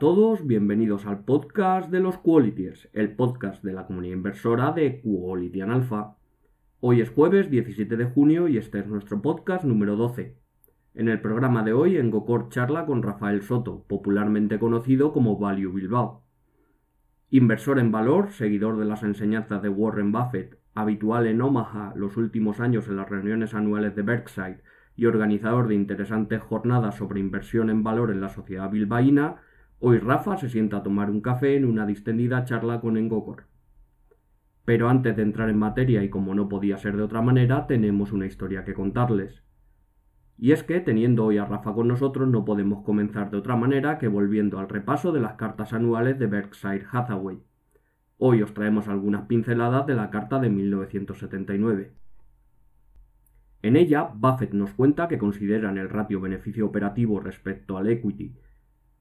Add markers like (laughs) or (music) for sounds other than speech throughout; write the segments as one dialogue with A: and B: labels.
A: Todos, bienvenidos al podcast de los Qualitiers, el podcast de la comunidad inversora de Quality Alpha. Hoy es jueves 17 de junio y este es nuestro podcast número 12. En el programa de hoy, Engocor charla con Rafael Soto, popularmente conocido como Value Bilbao. Inversor en valor, seguidor de las enseñanzas de Warren Buffett, habitual en Omaha los últimos años en las reuniones anuales de Berkshire y organizador de interesantes jornadas sobre inversión en valor en la sociedad bilbaína, Hoy Rafa se sienta a tomar un café en una distendida charla con Engokor. Pero antes de entrar en materia y como no podía ser de otra manera, tenemos una historia que contarles. Y es que, teniendo hoy a Rafa con nosotros, no podemos comenzar de otra manera que volviendo al repaso de las cartas anuales de Berkshire Hathaway. Hoy os traemos algunas pinceladas de la carta de 1979. En ella, Buffett nos cuenta que consideran el ratio beneficio operativo respecto al equity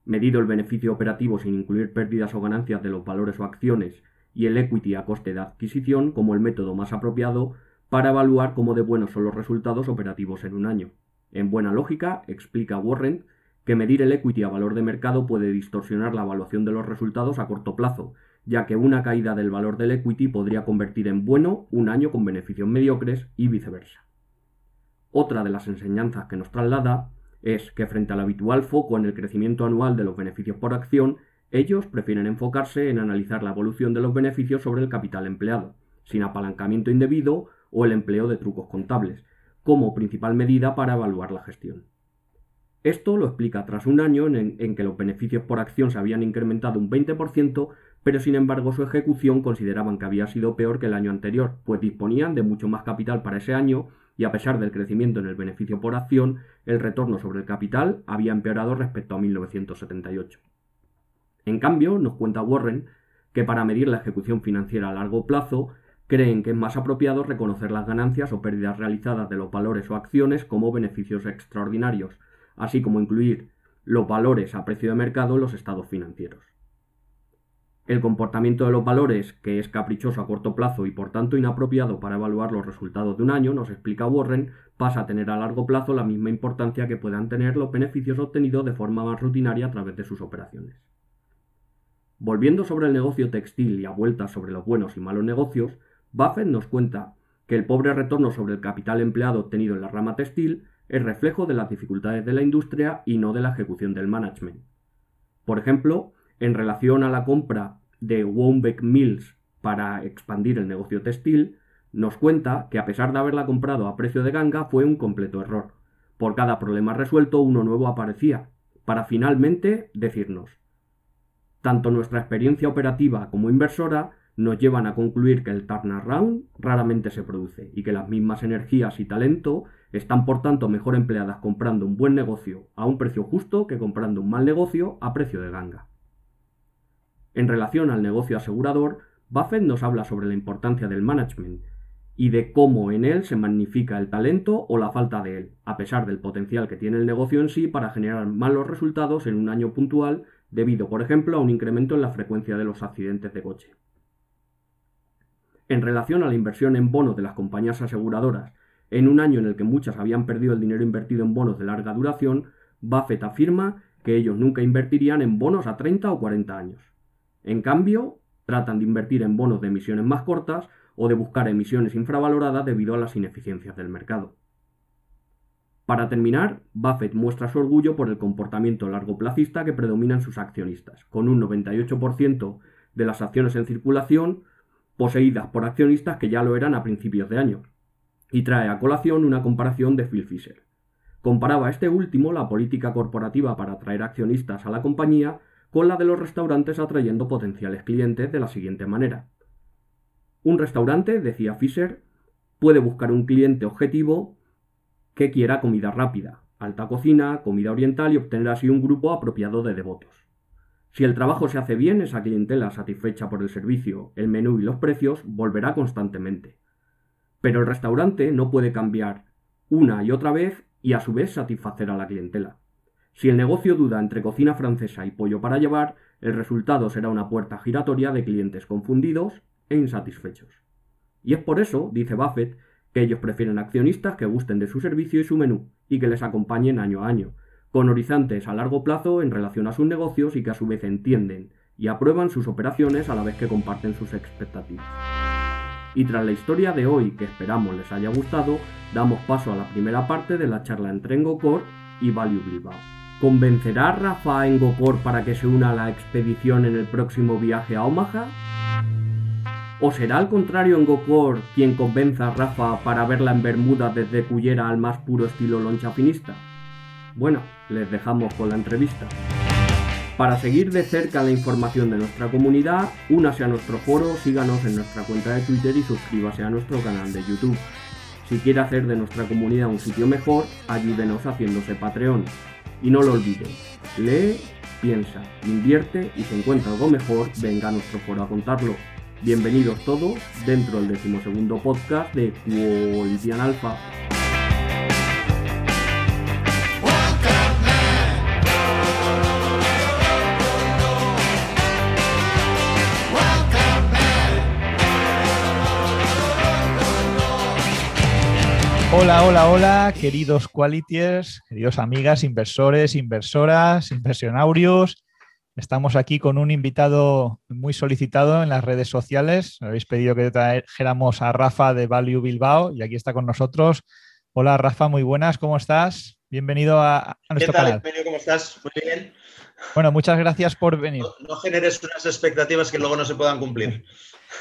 A: medido el beneficio operativo sin incluir pérdidas o ganancias de los valores o acciones y el equity a coste de adquisición como el método más apropiado para evaluar cómo de buenos son los resultados operativos en un año. En buena lógica, explica Warren, que medir el equity a valor de mercado puede distorsionar la evaluación de los resultados a corto plazo, ya que una caída del valor del equity podría convertir en bueno un año con beneficios mediocres y viceversa. Otra de las enseñanzas que nos traslada es que frente al habitual foco en el crecimiento anual de los beneficios por acción, ellos prefieren enfocarse en analizar la evolución de los beneficios sobre el capital empleado, sin apalancamiento indebido o el empleo de trucos contables, como principal medida para evaluar la gestión. Esto lo explica tras un año en, en, que los beneficios por acción se habían incrementado un 20%, pero sin embargo su ejecución consideraban que había sido peor que el año anterior, pues disponían de mucho más capital para ese año y a pesar del crecimiento en el beneficio por acción, el retorno sobre el capital había empeorado respecto a 1978. En cambio, nos cuenta Warren que para medir la ejecución financiera a largo plazo, creen que es más apropiado reconocer las ganancias o pérdidas realizadas de los valores o acciones como beneficios extraordinarios, así como incluir los valores a precio de mercado en los estados financieros. El comportamiento de los valores, que es caprichoso a corto plazo y por tanto inapropiado para evaluar los resultados de un año, nos explica Warren, pasa a tener a largo plazo la misma importancia que puedan tener los beneficios obtenidos de forma más rutinaria a través de sus operaciones. Volviendo sobre el negocio textil y a vuelta sobre los buenos y malos negocios, Buffett nos cuenta que el pobre retorno sobre el capital empleado obtenido en la rama textil es reflejo de las dificultades de la industria y no de la ejecución del management. Por ejemplo, en relación a la compra de Wombeck Mills para expandir el negocio textil, nos cuenta que a pesar de haberla comprado a precio de ganga fue un completo error. Por cada problema resuelto uno nuevo aparecía, para finalmente decirnos, tanto nuestra experiencia operativa como inversora nos llevan a concluir que el turnaround raramente se produce y que las mismas energías y talento están por tanto mejor empleadas comprando un buen negocio a un precio justo que comprando un mal negocio a precio de ganga. En relación al negocio asegurador, Buffett nos habla sobre la importancia del management y de cómo en él se magnifica el talento o la falta de él, a pesar del potencial que tiene el negocio en sí para generar malos resultados en un año puntual debido, por ejemplo, a un incremento en la frecuencia de los accidentes de coche. En relación a la inversión en bonos de las compañías aseguradoras, en un año en el que muchas habían perdido el dinero invertido en bonos de larga duración, Buffett afirma que ellos nunca invertirían en bonos a 30 o 40 años. En cambio, tratan de invertir en bonos de emisiones más cortas o de buscar emisiones infravaloradas debido a las ineficiencias del mercado. Para terminar, Buffett muestra su orgullo por el comportamiento largoplacista que predomina en sus accionistas, con un 98% de las acciones en circulación poseídas por accionistas que ya lo eran a principios de año, y trae a colación una comparación de Phil Fisher. Comparaba este último la política corporativa para atraer accionistas a la compañía con la de los restaurantes atrayendo potenciales clientes de la siguiente manera. Un restaurante, decía Fisher, puede buscar un cliente objetivo que quiera comida rápida, alta cocina, comida oriental y obtener así un grupo apropiado de devotos. Si el trabajo se hace bien, esa clientela satisfecha por el servicio, el menú y los precios volverá constantemente. Pero el restaurante no puede cambiar una y otra vez y a su vez satisfacer a la clientela. Si el negocio duda entre cocina francesa y pollo para llevar, el resultado será una puerta giratoria de clientes confundidos e insatisfechos. Y es por eso, dice Buffett, que ellos prefieren accionistas que gusten de su servicio y su menú y que les acompañen año a año, con horizontes a largo plazo en relación a sus negocios y que a su vez entienden y aprueban sus operaciones a la vez que comparten sus expectativas. Y tras la historia de hoy, que esperamos les haya gustado, damos paso a la primera parte de la charla entre Engocor y Value Bilbao. ¿Convencerá Rafa a Engocor para que se una a la expedición en el próximo viaje a Omaha? ¿O será al contrario Engocor quien convenza a Rafa para verla en Bermuda desde Cullera al más puro estilo loncha finista? Bueno, les dejamos con la entrevista. Para seguir de cerca la información de nuestra comunidad, únase a nuestro foro, síganos en nuestra cuenta de Twitter y suscríbase a nuestro canal de YouTube. Si quiere hacer de nuestra comunidad un sitio mejor, ayúdenos haciéndose Patreon. Y no lo olviden, lee, piensa, invierte y si encuentra algo mejor, venga a nuestro foro a contarlo. Bienvenidos todos dentro del decimosegundo podcast de Quotidian Alpha.
B: Hola, hola, hola, queridos qualitiers, queridos amigas, inversores, inversoras, inversionaurios. Estamos aquí con un invitado muy solicitado en las redes sociales. Me habéis pedido que trajéramos a Rafa de Value Bilbao y aquí está con nosotros. Hola Rafa, muy buenas, ¿cómo estás? Bienvenido a, nuestro
C: ¿Qué tal,
B: canal.
C: ¿Cómo estás? Muy bien.
B: Bueno, muchas gracias por venir.
C: No, no, generes unas expectativas que luego no se puedan cumplir.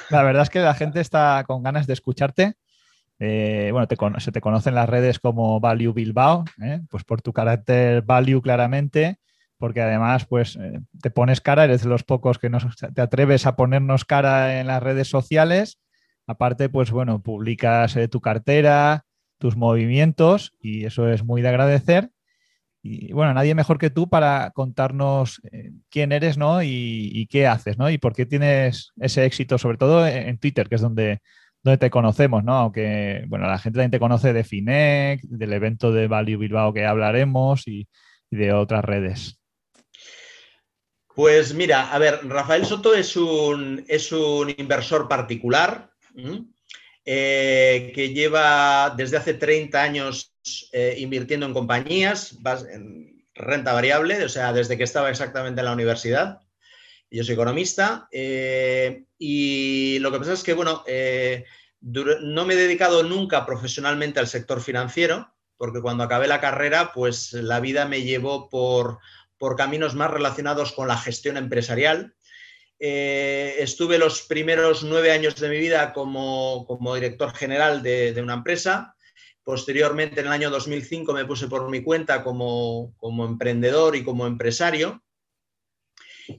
B: La verdad es que la gente está con ganas de escucharte. Eh, bueno, te, se te conocen las redes como Value Bilbao, ¿eh? pues por tu carácter value claramente, porque además pues eh, te pones cara, eres de los pocos que nos, te atreves a ponernos cara en las redes sociales. Aparte, pues bueno, publicas eh, tu cartera, tus movimientos y eso es muy de agradecer. Y bueno, nadie mejor que tú para contarnos quién eres, ¿no? Y, y, qué haces, ¿no? Y por qué tienes ese éxito, sobre todo en Twitter, que es donde, donde te conocemos, ¿no? Aunque, bueno, la gente también te conoce de FINEC, del evento de Value Bilbao que hablaremos y, de otras redes.
C: Pues mira, a ver, Rafael Soto es un, es un inversor particular eh, que lleva desde hace 30 años eh, invirtiendo en compañías, en renta variable, o sea, desde que estaba exactamente en la universidad. Yo soy economista eh, y lo que pasa es que, bueno, eh, no me he dedicado nunca profesionalmente al sector financiero, porque cuando acabé la carrera, pues la vida me llevó por, por caminos más relacionados con la gestión empresarial. Eh, estuve los primeros nueve años de mi vida como, como director general de, de, una empresa. Posteriormente, en el año 2005, me puse por mi cuenta como, como emprendedor y como empresario.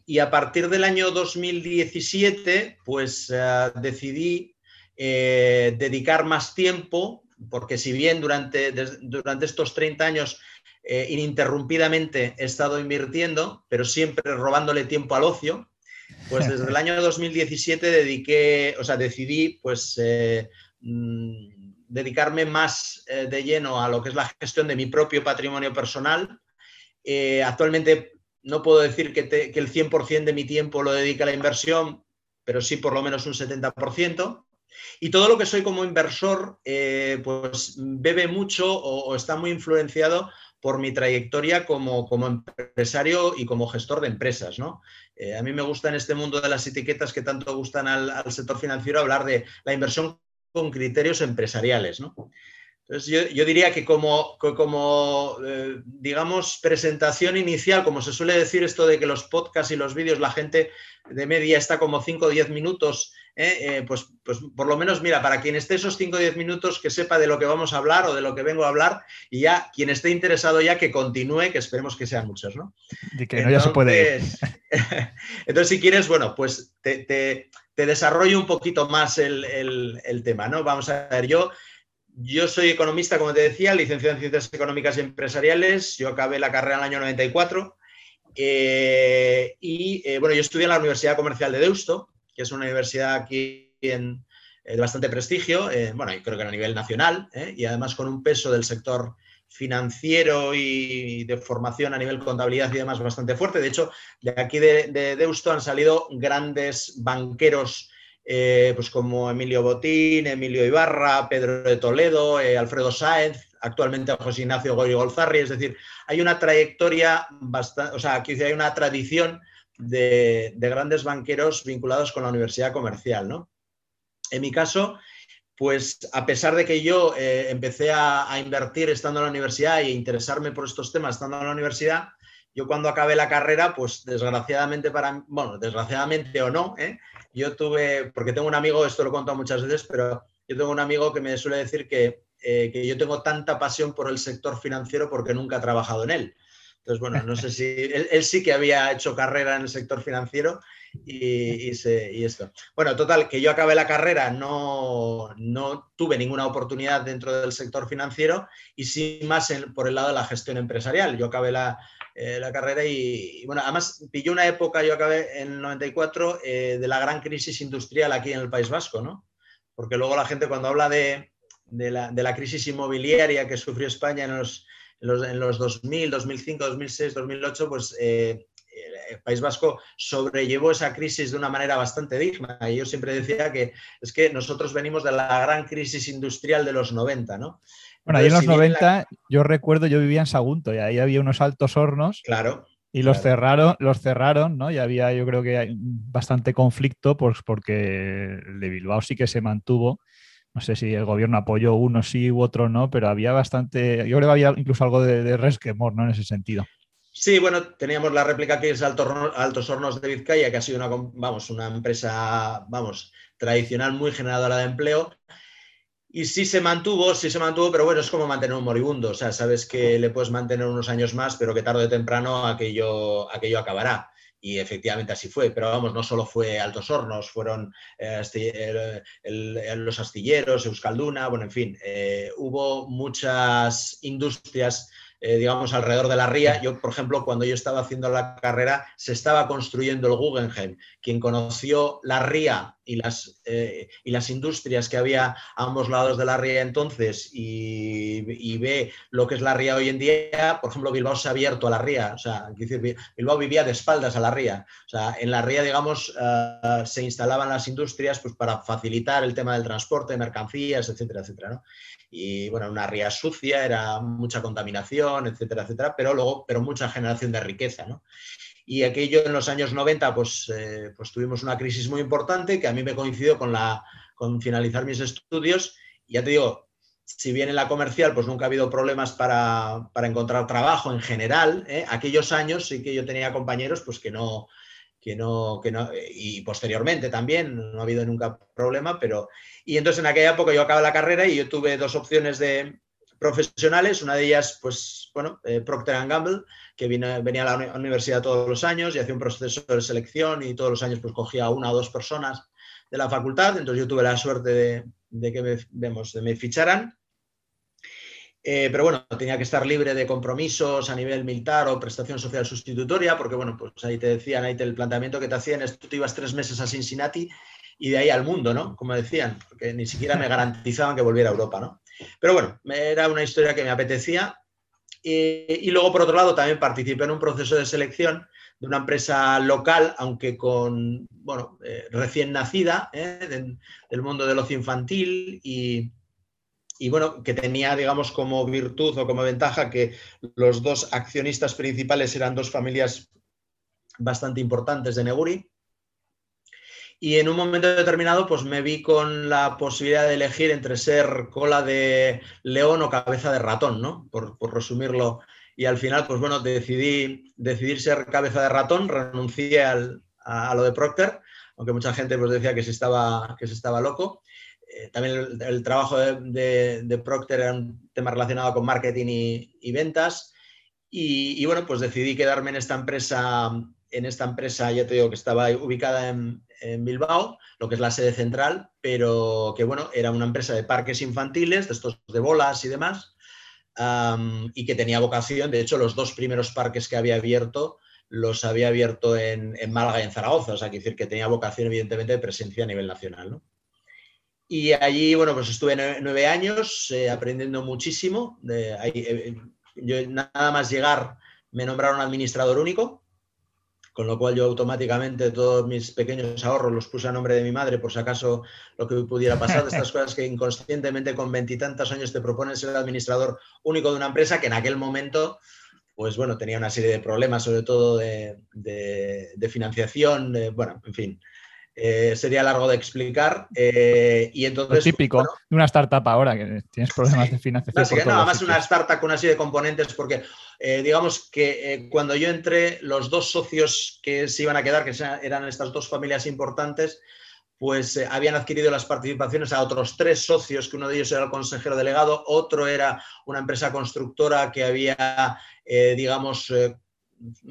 C: Y a partir del año 2017, pues uh, decidí eh, dedicar más tiempo, porque si bien durante, des, durante estos 30 años eh, ininterrumpidamente he estado invirtiendo, pero siempre robándole tiempo al ocio, pues desde el (laughs) año 2017 dediqué, o sea, decidí pues eh, mmm, dedicarme más eh, de lleno a lo que es la gestión de mi propio patrimonio personal. Eh, actualmente no puedo decir que, el 100% de mi tiempo lo dedica a la inversión, pero sí por lo menos un 70%. Y todo lo que soy como inversor, eh, pues bebe mucho o, está muy influenciado por mi trayectoria como, como empresario y como gestor de empresas. ¿no? Eh, a mí me gusta en este mundo de las etiquetas que tanto gustan al, al sector financiero hablar de la inversión con criterios empresariales. ¿no? Entonces, yo, yo, diría que como, como eh, digamos, presentación inicial, como se suele decir esto de que los podcasts y los vídeos, la gente de media está como 5 o 10 minutos, ¿eh? Eh, pues, pues por lo menos, mira, para quien esté esos 5 o 10 minutos, que sepa de lo que vamos a hablar o de lo que vengo a hablar, y ya quien esté interesado ya que continúe, que esperemos que sean muchos, ¿no?
B: Y que no entonces, ya se puede (laughs)
C: entonces, si quieres, bueno, pues te, te, te desarrollo un poquito más el, el, el tema, ¿no? Vamos a ver, yo yo soy economista, como te decía, licenciado en Ciencias Económicas y Empresariales. Yo acabé la carrera en el año 94. Eh, y eh, bueno, yo estudié en la Universidad Comercial de Deusto, que es una universidad aquí en, eh, de bastante prestigio, eh, bueno, y creo que a nivel nacional, y además con un peso del sector financiero y de formación a nivel contabilidad y demás bastante fuerte. De hecho, de aquí de Deusto han salido grandes banqueros eh, pues como Emilio Botín, Emilio Ibarra, Pedro de Toledo, Alfredo Sáenz, actualmente José Ignacio Goyo Golzarri, es decir, hay una trayectoria bastante, o sea, aquí hay una tradición de, grandes banqueros vinculados con la universidad comercial, ¿no? En mi caso, pues a pesar de que yo eh, empecé a, invertir estando en la universidad e interesarme por estos temas estando en la universidad, yo cuando acabé la carrera, pues desgraciadamente para, bueno, desgraciadamente o no, ¿eh? Yo tuve, porque tengo un amigo, esto lo he contado muchas veces, pero yo tengo un amigo que me suele decir que eh, que yo tengo tanta pasión por el sector financiero porque nunca he trabajado en él. Entonces, bueno, no sé si (laughs) él, sí que había hecho carrera en el sector financiero y, esto. Bueno, total, que yo acabé la carrera, no, no tuve ninguna oportunidad dentro del sector financiero y sí más por el lado de la gestión empresarial. Yo acabé la, eh, carrera y, bueno, además pilló una época, yo acabé en el 94, eh, de la gran crisis industrial aquí en el País Vasco, ¿no? Porque luego la gente cuando habla de, de la, crisis inmobiliaria que sufrió España en los, en los, 2000, 2005, 2006, 2008, pues eh, el País Vasco sobrellevó esa crisis de una manera bastante digna. Y yo siempre decía que es que nosotros venimos de la gran crisis industrial de los 90, ¿no?
B: Bueno, ahí en los 90, yo recuerdo, yo vivía en Sagunto y ahí había unos altos hornos.
C: Claro.
B: Y los cerraron, los cerraron, ¿no? Y había, yo creo que bastante conflicto, pues porque el de Bilbao sí que se mantuvo no sé si el gobierno apoyó uno sí u otro no, pero había bastante, yo creo que había incluso algo de, de resquemor, ¿no? En ese sentido.
C: Sí, bueno, teníamos la réplica que es Altos Hornos de Vizcaya, que ha sido una, vamos, una empresa, vamos, tradicional muy generadora de empleo. Y sí se mantuvo, sí se mantuvo, pero bueno, es como mantener un moribundo. O sea, sabes que le puedes mantener unos años más, pero que tarde o temprano aquello, aquello acabará. Y efectivamente así fue, pero vamos, no solo fue Altos Hornos, fueron eh, los astilleros, Euskalduna, bueno, en fin, eh, hubo muchas industrias eh, digamos, alrededor de la ría. Yo, por ejemplo, cuando yo estaba haciendo la carrera, se estaba construyendo el Guggenheim. Quien conoció la ría y las, eh, y las industrias que había a ambos lados de la ría entonces y, ve lo que es la ría hoy en día, por ejemplo, Bilbao se ha abierto a la ría. O sea, Bilbao vivía de espaldas a la ría. O sea, en la ría, digamos, eh, se instalaban las industrias pues, para facilitar el tema del transporte, de mercancías, etcétera, etcétera. ¿no? y bueno, una ría sucia, era mucha contaminación, etcétera, etcétera, pero luego, pero mucha generación de riqueza, ¿no? Y aquello en los años 90, pues, eh, pues tuvimos una crisis muy importante que a mí me coincidió con, la, con finalizar mis estudios. Y ya te digo, si bien en la comercial pues nunca ha habido problemas para, encontrar trabajo en general, ¿eh? aquellos años sí que yo tenía compañeros pues que no, que no, que no, y posteriormente también, no ha habido nunca problema, pero, y entonces en aquella época yo acabé la carrera y yo tuve dos opciones de profesionales, una de ellas, pues, bueno, eh, Procter Gamble, que venía a la universidad todos los años y hacía un proceso de selección y todos los años pues cogía una o dos personas de la facultad, entonces yo tuve la suerte de, de que me, vemos, de me ficharan eh, pero bueno, tenía que estar libre de compromisos a nivel militar o prestación social sustitutoria, porque bueno, pues ahí te decían, ahí te, el planteamiento que te hacían es tú te ibas tres meses a Cincinnati y de ahí al mundo, ¿no? Como decían, porque ni siquiera me garantizaban que volviera a Europa, ¿no? Pero bueno, era una historia que me apetecía. y luego, por otro lado, también participé en un proceso de selección de una empresa local, aunque con, bueno, eh, recién nacida, ¿eh? del mundo del ocio infantil y, y bueno, que tenía, digamos, como virtud o como ventaja que los dos accionistas principales eran dos familias bastante importantes de Neguri. Y en un momento determinado, pues me vi con la posibilidad de elegir entre ser cola de león o cabeza de ratón, ¿no? Por, resumirlo. Y al final, pues bueno, decidí decidir ser cabeza de ratón, renuncié a, lo de Procter, aunque mucha gente pues decía que se estaba, que se estaba loco. Eh, también el, trabajo de, Procter era un tema relacionado con marketing y, ventas. Y, bueno, pues decidí quedarme en esta empresa, en esta empresa, ya te digo que estaba ubicada en, Bilbao, lo que es la sede central, pero que bueno, era una empresa de parques infantiles, de estos de bolas y demás, y que tenía vocación, de hecho, los dos primeros parques que había abierto los había abierto en, en Málaga y en Zaragoza, o sea, decir que tenía vocación, evidentemente, de presencia a nivel nacional, ¿no? Y allí, bueno, pues estuve nueve años eh, aprendiendo muchísimo. Eh, yo nada más llegar me nombraron administrador único, con lo cual yo automáticamente todos mis pequeños ahorros los puse a nombre de mi madre por si acaso lo que pudiera pasar, de estas (laughs) cosas que inconscientemente con veintitantos años te proponen ser el administrador único de una empresa que en aquel momento pues bueno, tenía una serie de problemas, sobre todo de, financiación, bueno, en fin, eh, sería largo de explicar. Eh, y entonces,
B: típico de una startup ahora, que tienes problemas de financiación.
C: nada más una startup con una serie de componentes, porque eh, digamos que cuando yo entré, los dos socios que se iban a quedar, que eran estas dos familias importantes, pues habían adquirido las participaciones a otros tres socios, que uno de ellos era el consejero delegado, otro era una empresa constructora que había, digamos,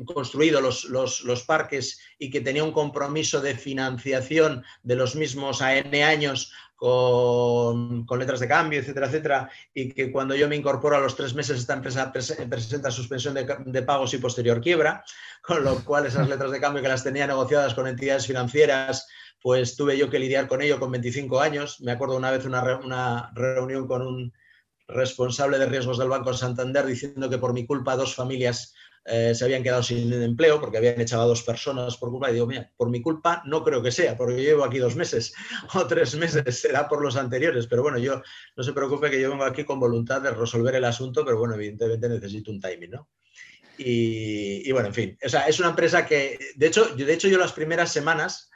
C: construido los, los, parques y que tenía un compromiso de financiación de los mismos a años con, letras de cambio, etcétera, etcétera, y que cuando yo me incorporo a los tres meses esta empresa presenta suspensión de, de, pagos y posterior quiebra, (laughs) con lo cual esas letras de cambio que las tenía negociadas con entidades financieras, pues tuve yo que lidiar con ello con 25 años. Me acuerdo una vez una, una reunión con un responsable de riesgos del Banco Santander diciendo que por mi culpa dos familias eh, se habían quedado sin empleo porque habían echado a dos personas por culpa. Y digo, mira, por mi culpa no creo que sea, porque yo llevo aquí dos meses (laughs) o tres meses, será por los anteriores. Pero bueno, yo no se preocupe que yo vengo aquí con voluntad de resolver el asunto, pero bueno, evidentemente necesito un timing, ¿no? Y, bueno, en fin, o sea, es una empresa que, de hecho, yo, de hecho, yo las primeras semanas,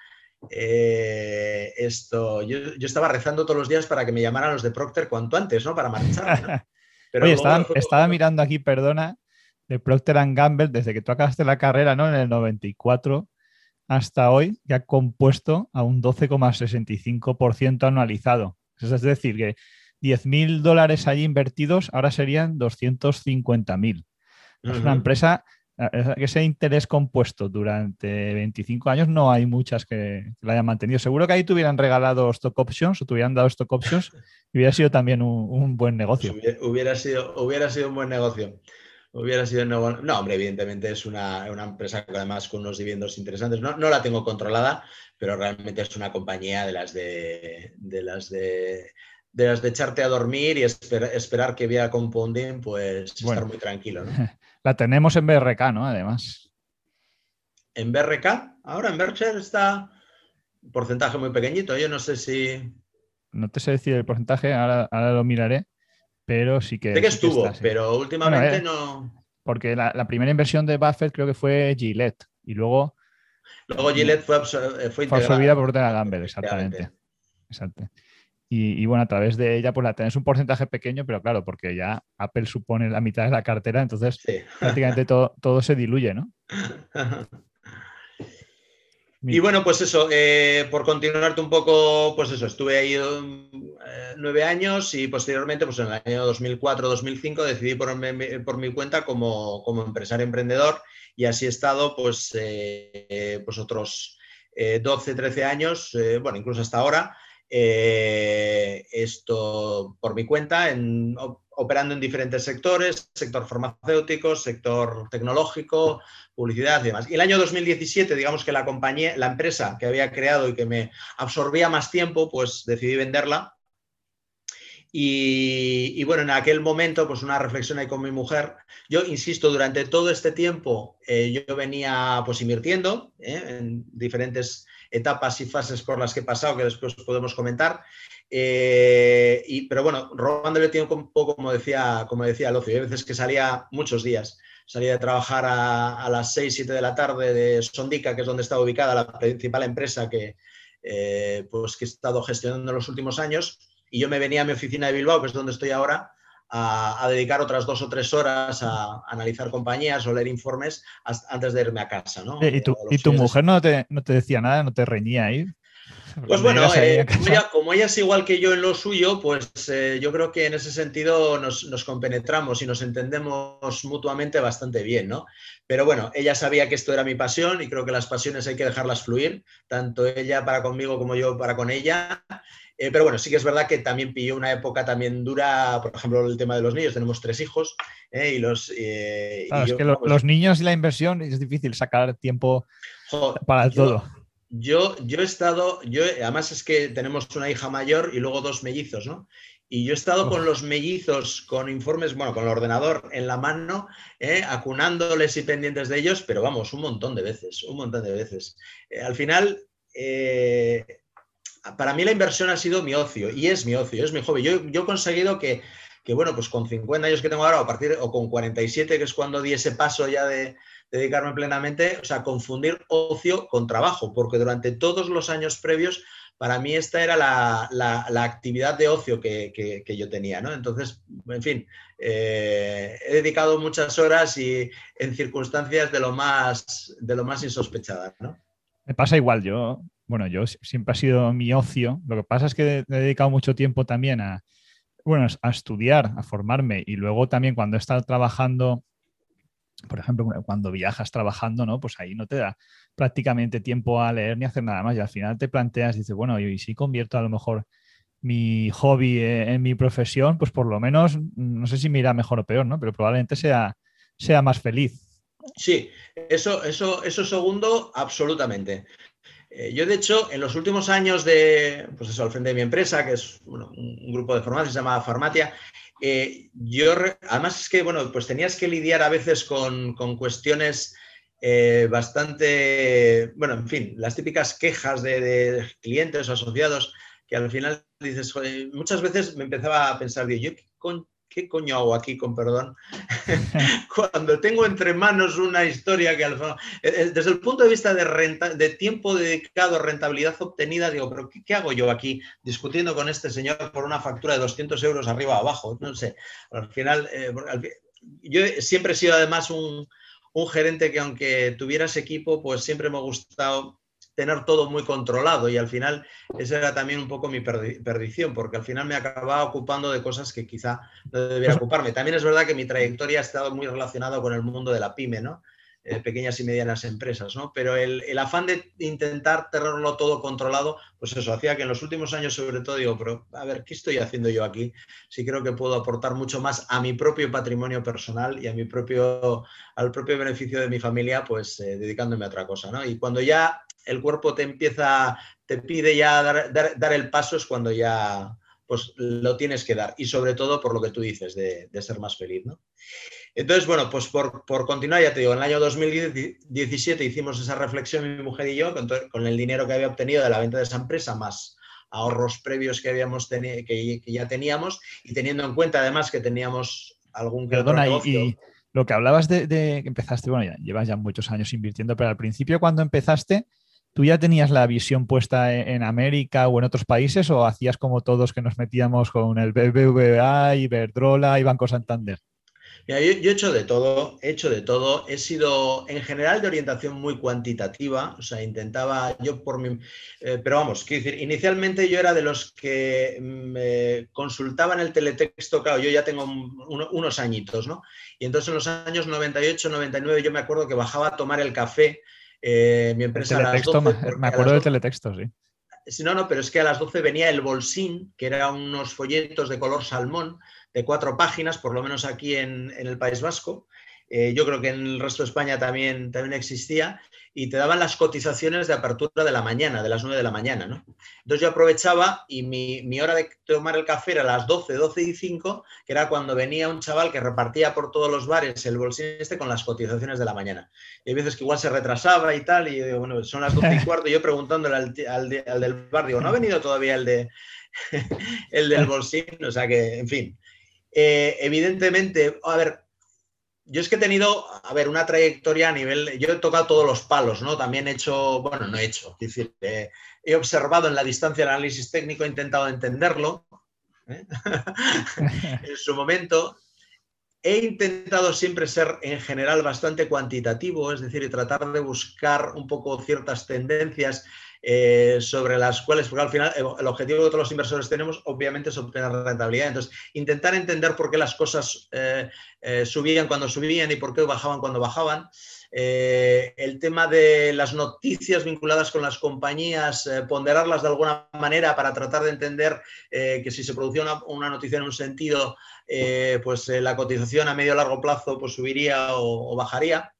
C: eh, esto, yo, estaba rezando todos los días para que me llamaran los de Procter cuanto antes, ¿no? Para marchar. (laughs)
B: Pero Oye, estaba, mirando aquí, perdona, de Procter Gamble, desde que tú acabaste la carrera, ¿no? En el 94 hasta hoy, que ha compuesto a un 12,65% anualizado. Es decir, que 10.000 dólares allí invertidos ahora serían 250.000. Es una empresa que ese interés compuesto durante 25 años no hay muchas que, la hayan mantenido. Seguro que ahí te hubieran regalado stock options o te hubieran dado stock options y hubiera sido también un, buen negocio.
C: Pues hubiera, sido, hubiera sido un buen negocio. Hubiera sido nuevo. No, hombre, evidentemente es una, empresa que además con unos dividendos interesantes. No, la tengo controlada, pero realmente es una compañía de las de, las de, las de echarte a dormir y esperar que vea compounding, pues estar muy tranquilo. ¿no? (laughs)
B: La tenemos en BRK, ¿no? Además.
C: En BRK, ahora en Berkshire está un porcentaje muy pequeñito. Yo no sé si.
B: No te sé decir el porcentaje, ahora, ahora lo miraré pero sí que.
C: Sé que estuvo, pero últimamente eh, no.
B: Porque la, primera inversión de Buffett creo que fue Gillette y luego.
C: Luego Gillette fue,
B: eh, fue, fue absorbida por Procter Gamble, exactamente. Exacto. Y, bueno, a través de ella, pues la tenés un porcentaje pequeño, pero claro, porque ya Apple supone la mitad de la cartera, entonces prácticamente todo, todo se diluye, ¿no? (laughs)
C: Y bueno, pues eso, eh, por continuarte un poco, pues eso, estuve ahí eh, nueve años y posteriormente, pues en el año 2004-2005 decidí ponerme por mi cuenta como, empresario emprendedor y así he estado pues, eh, pues otros 12, 13 años, bueno, incluso hasta ahora, esto por mi cuenta, en, operando en diferentes sectores, sector farmacéutico, sector tecnológico, publicidad y demás. Y el año 2017, digamos que la compañía, la empresa que había creado y que me absorbía más tiempo, pues decidí venderla. Y, bueno, en aquel momento, pues una reflexión ahí con mi mujer. Yo insisto, durante todo este tiempo eh, yo venía pues invirtiendo eh, en diferentes etapas y fases por las que he pasado, que después podemos comentar. Eh, y, pero bueno, robándole tiempo un poco, como decía, como decía Locio, hay veces que salía muchos días. Salía de trabajar a, las 6, 7 de la tarde de Sondica, que es donde está ubicada la principal empresa que, eh, pues, que he estado gestionando en los últimos años. Y yo me venía a mi oficina de Bilbao, que es donde estoy ahora, a, dedicar otras dos o tres horas a, analizar compañías o leer informes antes de irme a casa. ¿no?
B: ¿Y tu, ¿y tu mujer no te, no te, decía nada, no te reñía ahí? (laughs)
C: Pues bueno, eh, como, ella, es igual que yo en lo suyo, pues eh, yo creo que en ese sentido nos, compenetramos y nos entendemos mutuamente bastante bien, ¿no? Pero bueno, ella sabía que esto era mi pasión y creo que las pasiones hay que dejarlas fluir, tanto ella para conmigo como yo para con ella. Eh, pero bueno, sí que es verdad que también pilló una época también dura, por ejemplo, el tema de los niños. Tenemos tres hijos y los...
B: es que pues los niños y la inversión es difícil sacar tiempo para todo
C: yo, yo he estado, yo, además es que tenemos una hija mayor y luego dos mellizos, ¿no? Y yo he estado con los mellizos, con informes, bueno, con el ordenador en la mano, ¿eh? acunándoles y pendientes de ellos, pero vamos, un montón de veces, un montón de veces. Eh, al final, eh, para mí la inversión ha sido mi ocio y es mi ocio, es mi hobby. Yo, yo he conseguido que, que, bueno, pues con 50 años que tengo ahora, o, a partir, o con 47, que es cuando di ese paso ya de, dedicarme plenamente, o sea, confundir ocio con trabajo, porque durante todos los años previos, para mí esta era la, actividad de ocio que, yo tenía, ¿no? Entonces, en fin, eh, he dedicado muchas horas y en circunstancias de lo más, de lo más insospechadas, ¿no?
B: Me pasa igual, yo, bueno, yo siempre ha sido mi ocio, lo que pasa es que he dedicado mucho tiempo también a, bueno, a estudiar, a formarme y luego también cuando he estado trabajando por ejemplo, cuando viajas trabajando, ¿no? Pues ahí no te da prácticamente tiempo a leer ni hacer nada más. Y al final te planteas, dices, bueno, y si convierto a lo mejor mi hobby e-, en mi profesión, pues por lo menos, no sé si me irá mejor o peor, ¿no? Pero probablemente sea, sea más feliz.
C: Sí, eso, eso, eso segundo, absolutamente. Eh, yo, de hecho, en los últimos años de, pues eso, al frente de mi empresa, que es un grupo de farmacia, se llama Farmatia, eh, yo, además es que, bueno, pues tenías que lidiar a veces con, cuestiones eh, bastante, bueno, en fin, las típicas quejas de, clientes o asociados que al final dices, muchas veces me empezaba a pensar, yo, ¿qué, ¿qué coño hago aquí, con perdón? (laughs) Cuando tengo entre manos una historia que, eh, eh, desde el punto de vista de, renta, de tiempo dedicado, rentabilidad obtenida, digo, pero ¿qué, hago yo aquí discutiendo con este señor por una factura de 200 euros arriba o abajo? No sé. Al final, eh, yo siempre he sido además un, un gerente que aunque tuvieras equipo, pues siempre me ha gustado tener todo muy controlado y al final esa era también un poco mi perdición, porque al final me acababa ocupando de cosas que quizá no debiera ocuparme. También es verdad que mi trayectoria ha estado muy relacionada con el mundo de la pyme, ¿no? Eh, pequeñas y medianas empresas, ¿no? Pero el, afán de intentar tenerlo todo controlado, pues eso hacía que en los últimos años sobre todo digo, pero a ver, ¿qué estoy haciendo yo aquí? Si creo que puedo aportar mucho más a mi propio patrimonio personal y a mi propio, al propio beneficio de mi familia, pues eh, dedicándome a otra cosa, ¿no? Y cuando ya el cuerpo te empieza, te pide ya dar, el paso, es cuando ya pues lo tienes que dar. Y sobre todo por lo que tú dices, de, ser más feliz, ¿no? Entonces, bueno, pues por, continuar, ya te digo, en el año 2017 hicimos esa reflexión mi mujer y yo con, el dinero que había obtenido de la venta de esa empresa, más ahorros previos que, habíamos que, ya teníamos y teniendo en cuenta además que teníamos algún
B: Perdona, y, lo que hablabas de, de, que empezaste, bueno, ya llevas ya muchos años invirtiendo, pero al principio cuando empezaste, ¿Tú ya tenías la visión puesta e-, en América o en otros países o hacías como todos que nos metíamos con el BBVA, Iberdrola y Banco Santander?
C: yo, he hecho de todo, he hecho de todo. He sido en general de orientación muy cuantitativa, o sea, intentaba yo por mi... Eh, pero vamos, quiero decir, inicialmente yo era de los que me consultaban el teletexto, claro, yo ya tengo unos añitos, ¿no? Y entonces en los años 98, 99 yo me acuerdo que bajaba a tomar el café eh, mi empresa
B: a las 12, me acuerdo del teletexto, sí.
C: Sí, no, no, pero es que a las 12 venía el Bolsín, que eran unos folletos de color salmón, de cuatro páginas, por lo menos aquí en, en el País Vasco, eh, yo creo que en el resto de España también, también existía, y te daban las cotizaciones de apertura de la mañana, de las 9 de la mañana. ¿no? Entonces yo aprovechaba y mi, hora de tomar el café era a las 12, 12 y 5, que era cuando venía un chaval que repartía por todos los bares el bolsillo este con las cotizaciones de la mañana. Y hay veces que igual se retrasaba y tal, y yo digo, bueno, son las 12 y (laughs) cuarto, y yo preguntándole al, al, del bar, digo, ¿no ha venido todavía el, de, (laughs) el del bolsillo? O sea que, en fin. Eh, evidentemente, a ver, yo es que he tenido, a ver, una trayectoria a nivel, yo he tocado todos los palos, ¿no? También he hecho, bueno, no he hecho, es decir, he observado en la distancia el análisis técnico, he intentado entenderlo ¿eh? (laughs) en su momento. He intentado siempre ser en general bastante cuantitativo, es decir, tratar de buscar un poco ciertas tendencias eh, sobre las cuales, porque al final el objetivo que todos los inversores tenemos, obviamente, es obtener rentabilidad. Entonces, intentar entender por qué las cosas eh, eh, subían cuando subían y por qué bajaban cuando bajaban. el tema de las noticias vinculadas con las compañías, ponderarlas de alguna manera para tratar de entender que si se producía una, noticia en un sentido, pues la cotización a medio o largo plazo pues, subiría o bajaría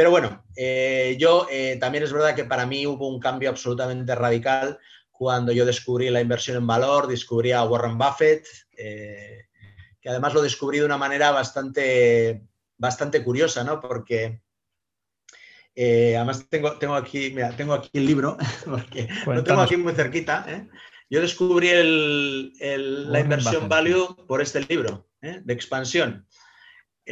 C: Pero bueno, eh, yo eh, también es verdad que para mí hubo un cambio absolutamente radical cuando yo descubrí la inversión en valor, descubrí a Warren Buffett, que además lo descubrí de una manera bastante, bastante curiosa, ¿no? Porque además tengo, tengo, aquí, mira, tengo aquí el libro, (laughs) porque lo tengo aquí muy cerquita. Yo descubrí la inversión value por este libro de expansión.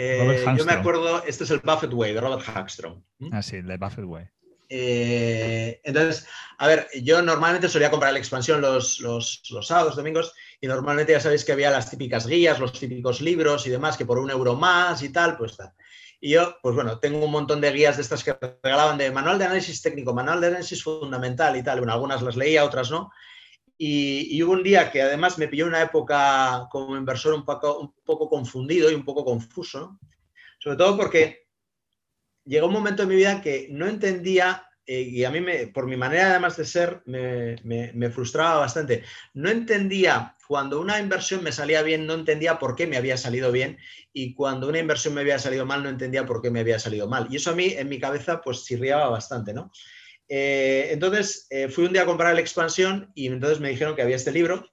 C: Eh, yo me acuerdo, este es el Buffett Way de Robert Hagstrom.
B: Ah, sí, el de Buffett Way.
C: Eh, entonces, a ver, yo normalmente solía comprar la expansión los, los, los, sábados, domingos, y normalmente ya sabéis que había las típicas guías, los típicos libros y demás, que por un euro más y tal, pues tal. Y yo, pues bueno, tengo un montón de guías de estas que regalaban de manual de análisis técnico, manual de análisis fundamental y tal. Bueno, algunas las leía, otras no. Y, hubo un día que además me pilló una época como inversor un poco, un poco confundido y un poco confuso, sobre todo porque llegó un momento en mi vida que no entendía, eh, y a mí por mi manera además de ser me, me, frustraba bastante, no entendía cuando una inversión me salía bien, no entendía por qué me había salido bien, y cuando una inversión me había salido mal, no entendía por qué me había salido mal. Y eso a mí en mi cabeza pues chirriaba bastante, ¿no? Eh, entonces eh, fui un día a comprar la expansión y entonces me dijeron que había este libro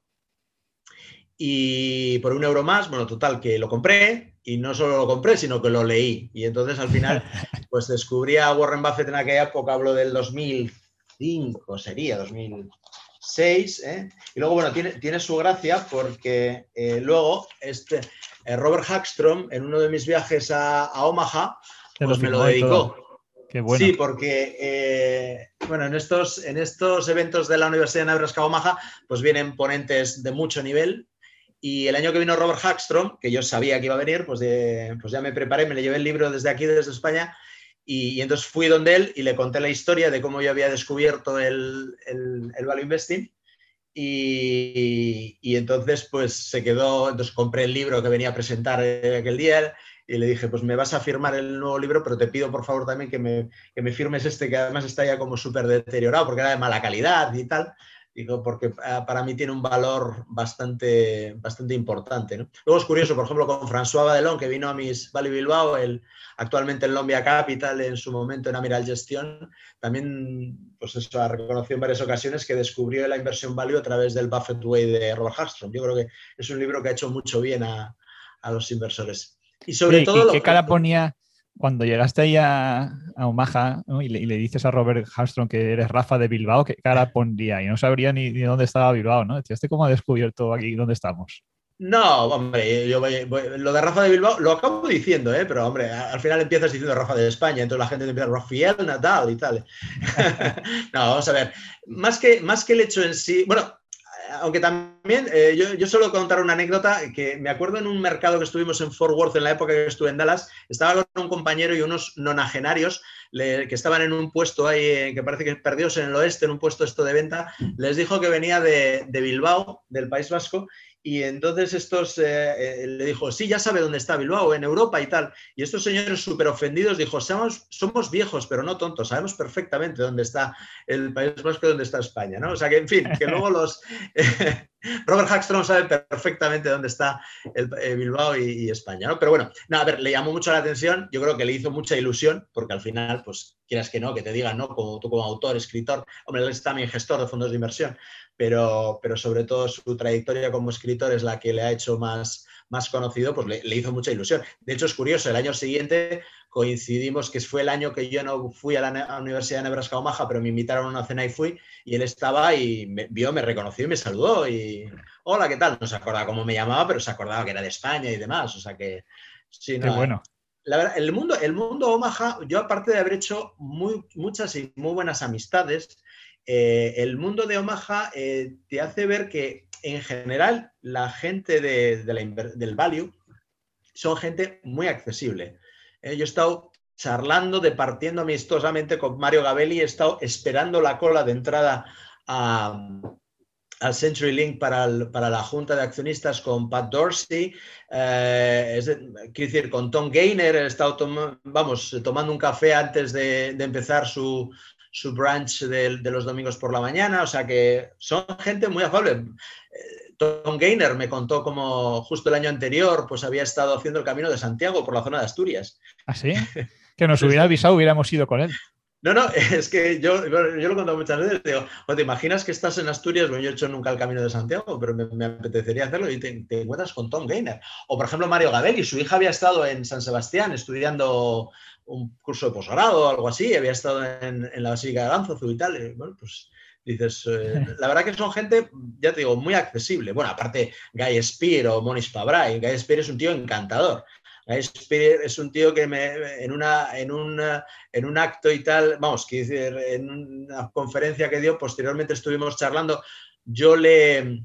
C: y por un euro más, bueno, total, que lo compré y no solo lo compré, sino que lo leí. Y entonces al final, (laughs) pues descubrí a Warren Buffett en aquella época, hablo del 2005, sería 2006. ¿eh? Y luego, bueno, tiene, tiene su gracia porque luego este, Robert Hagstrom, en uno de mis viajes a, Omaha, pues me lo dedicó. Sí, porque eh, bueno, en estos, en estos eventos de la Universidad de Nebraska Omaha, pues vienen ponentes de mucho nivel. Y el año que vino Robert Hagstrom, que yo sabía que iba a venir, pues, pues ya me preparé, me le llevé el libro desde aquí, desde España, y, entonces fui donde él y le conté la historia de cómo yo había descubierto el, el, Value Investing. Y, y, entonces pues se quedó, entonces compré el libro que venía a presentar aquel día, y le dije, pues me vas a firmar el nuevo libro, pero te pido por favor también que me, que me firmes este, que además está ya como súper deteriorado, porque era de mala calidad y tal. Digo, porque ah, para mí tiene un valor bastante, bastante importante. Luego es curioso, por ejemplo, con François Badelón, que vino a mis Valley Bilbao, el, actualmente en Lombia Capital, en su momento en Amiral Gestión, también pues eso, ha reconocido en varias ocasiones que descubrió la inversión value a través del Buffett Way de Robert Hagstrom. Yo creo que es un libro que ha hecho mucho bien a, a los inversores. Y sobre todo...
B: ¿Qué cara ponía cuando llegaste ahí a, Omaha y, le, dices a Robert Hastron que eres Rafa de Bilbao? ¿Qué cara (laughs) pondría? Y no sabría ni, dónde estaba Bilbao, ¿no? Decías, ¿cómo ha descubierto aquí dónde estamos?
C: No, hombre, yo lo de Rafa de Bilbao lo acabo diciendo, ¿eh? pero hombre, al final empiezas diciendo Rafa de España, entonces la gente te empieza Rafael Nadal y tal. (laughs) no, vamos a ver, más que, más que el hecho en sí, bueno, aunque también eh, yo, yo, suelo contar una anécdota que me acuerdo en un mercado que estuvimos en Fort Worth en la época que estuve en Dallas, estaba con un compañero y unos nonagenarios que estaban en un puesto ahí, eh, que parece que perdidos en el oeste, en un puesto esto de venta, les dijo que venía de, de Bilbao, del País Vasco, y entonces estos eh, eh, le dijo, sí, ya sabe dónde está Bilbao, en Europa y tal. Y estos señores súper ofendidos dijo, somos, somos viejos, pero no tontos, sabemos perfectamente dónde está el País Vasco, dónde está España, ¿no? O sea que, en fin, que luego (laughs) los... Robert Hagstrom sabe perfectamente dónde está el, eh, Bilbao y, España, ¿no? Pero bueno, no, a ver, le llamó mucho la atención, yo creo que le hizo mucha ilusión, porque al final, pues, quieras que no, que te digan, ¿no? Como tú como autor, escritor, hombre, él es también gestor de fondos de inversión, pero, pero sobre todo su trayectoria como escritor es la que le ha hecho más, más conocido, pues le, hizo mucha ilusión. De hecho, es curioso, el año siguiente coincidimos que fue el año que yo no fui a la, Universidad de Nebraska Omaha, pero me invitaron a una cena y fui, y él estaba y me vio, me reconoció y me saludó y, hola, ¿qué tal? No se acordaba cómo me llamaba, pero se acordaba que era de España y demás, o sea que, sí, no,
B: bueno.
C: La verdad, el mundo, el mundo Omaha, yo aparte de haber hecho muy, muchas y muy buenas amistades, eh, el mundo de Omaha eh, te hace ver que en general la gente del value son gente muy accesible. Eh, yo he estado charlando, departiendo amistosamente con Mario Gabelli, he estado esperando la cola de entrada al Century Link para, la Junta de Accionistas con Pat Dorsey, quiero decir, con Tom Gainer, he estado vamos, tomando un café antes de empezar su, su branch de, los domingos por la mañana, o sea que son gente muy afable. Eh, Tom Gainer me contó como justo el año anterior pues había estado haciendo el camino de Santiago por la zona de Asturias.
B: ¿Ah, sí? (laughs) Que nos hubiera avisado, hubiéramos ido con él.
C: No, no, (laughs) es que yo, yo lo he contado muchas veces, digo, ¿te imaginas que estás en Asturias? Bueno, yo he hecho nunca el Camino de Santiago, pero me, apetecería hacerlo y te, encuentras con Tom Gainer. O, por ejemplo, Mario Gabelli, su hija había estado en San Sebastián estudiando un curso de posgrado o algo así, había estado en, la Basílica de Lanzazu y tal. bueno, pues dices, eh, (laughs) la verdad que son gente, ya te digo, muy accesible. Bueno, aparte, Guy Spear o Monis Fabray, Guy Spear es un tío encantador es un tío que me, en, una, en, en un acto y tal, vamos, que en una conferencia que dio, posteriormente estuvimos charlando, yo le,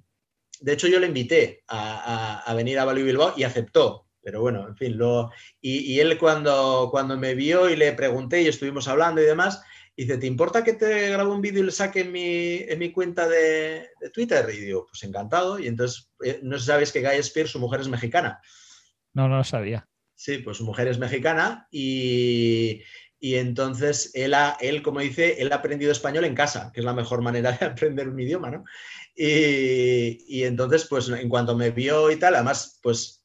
C: de hecho yo le invité a, venir a Bali Bilbao y aceptó, pero bueno, en fin, lo, y, él cuando, cuando me vio y le pregunté y estuvimos hablando y demás, dice, ¿te importa que te grabe un vídeo y le saque en mi, en mi cuenta de, Twitter? Y digo, pues encantado. Y entonces, eh, no sabes que Guy Spears, su mujer es mexicana.
B: No, no lo sabía.
C: Sí, pues su mujer es mexicana y, entonces él, ha, él, como dice, él ha aprendido español en casa, que es la mejor manera de (laughs) aprender un idioma, ¿no? Y, entonces, pues en cuanto me vio y tal, además, pues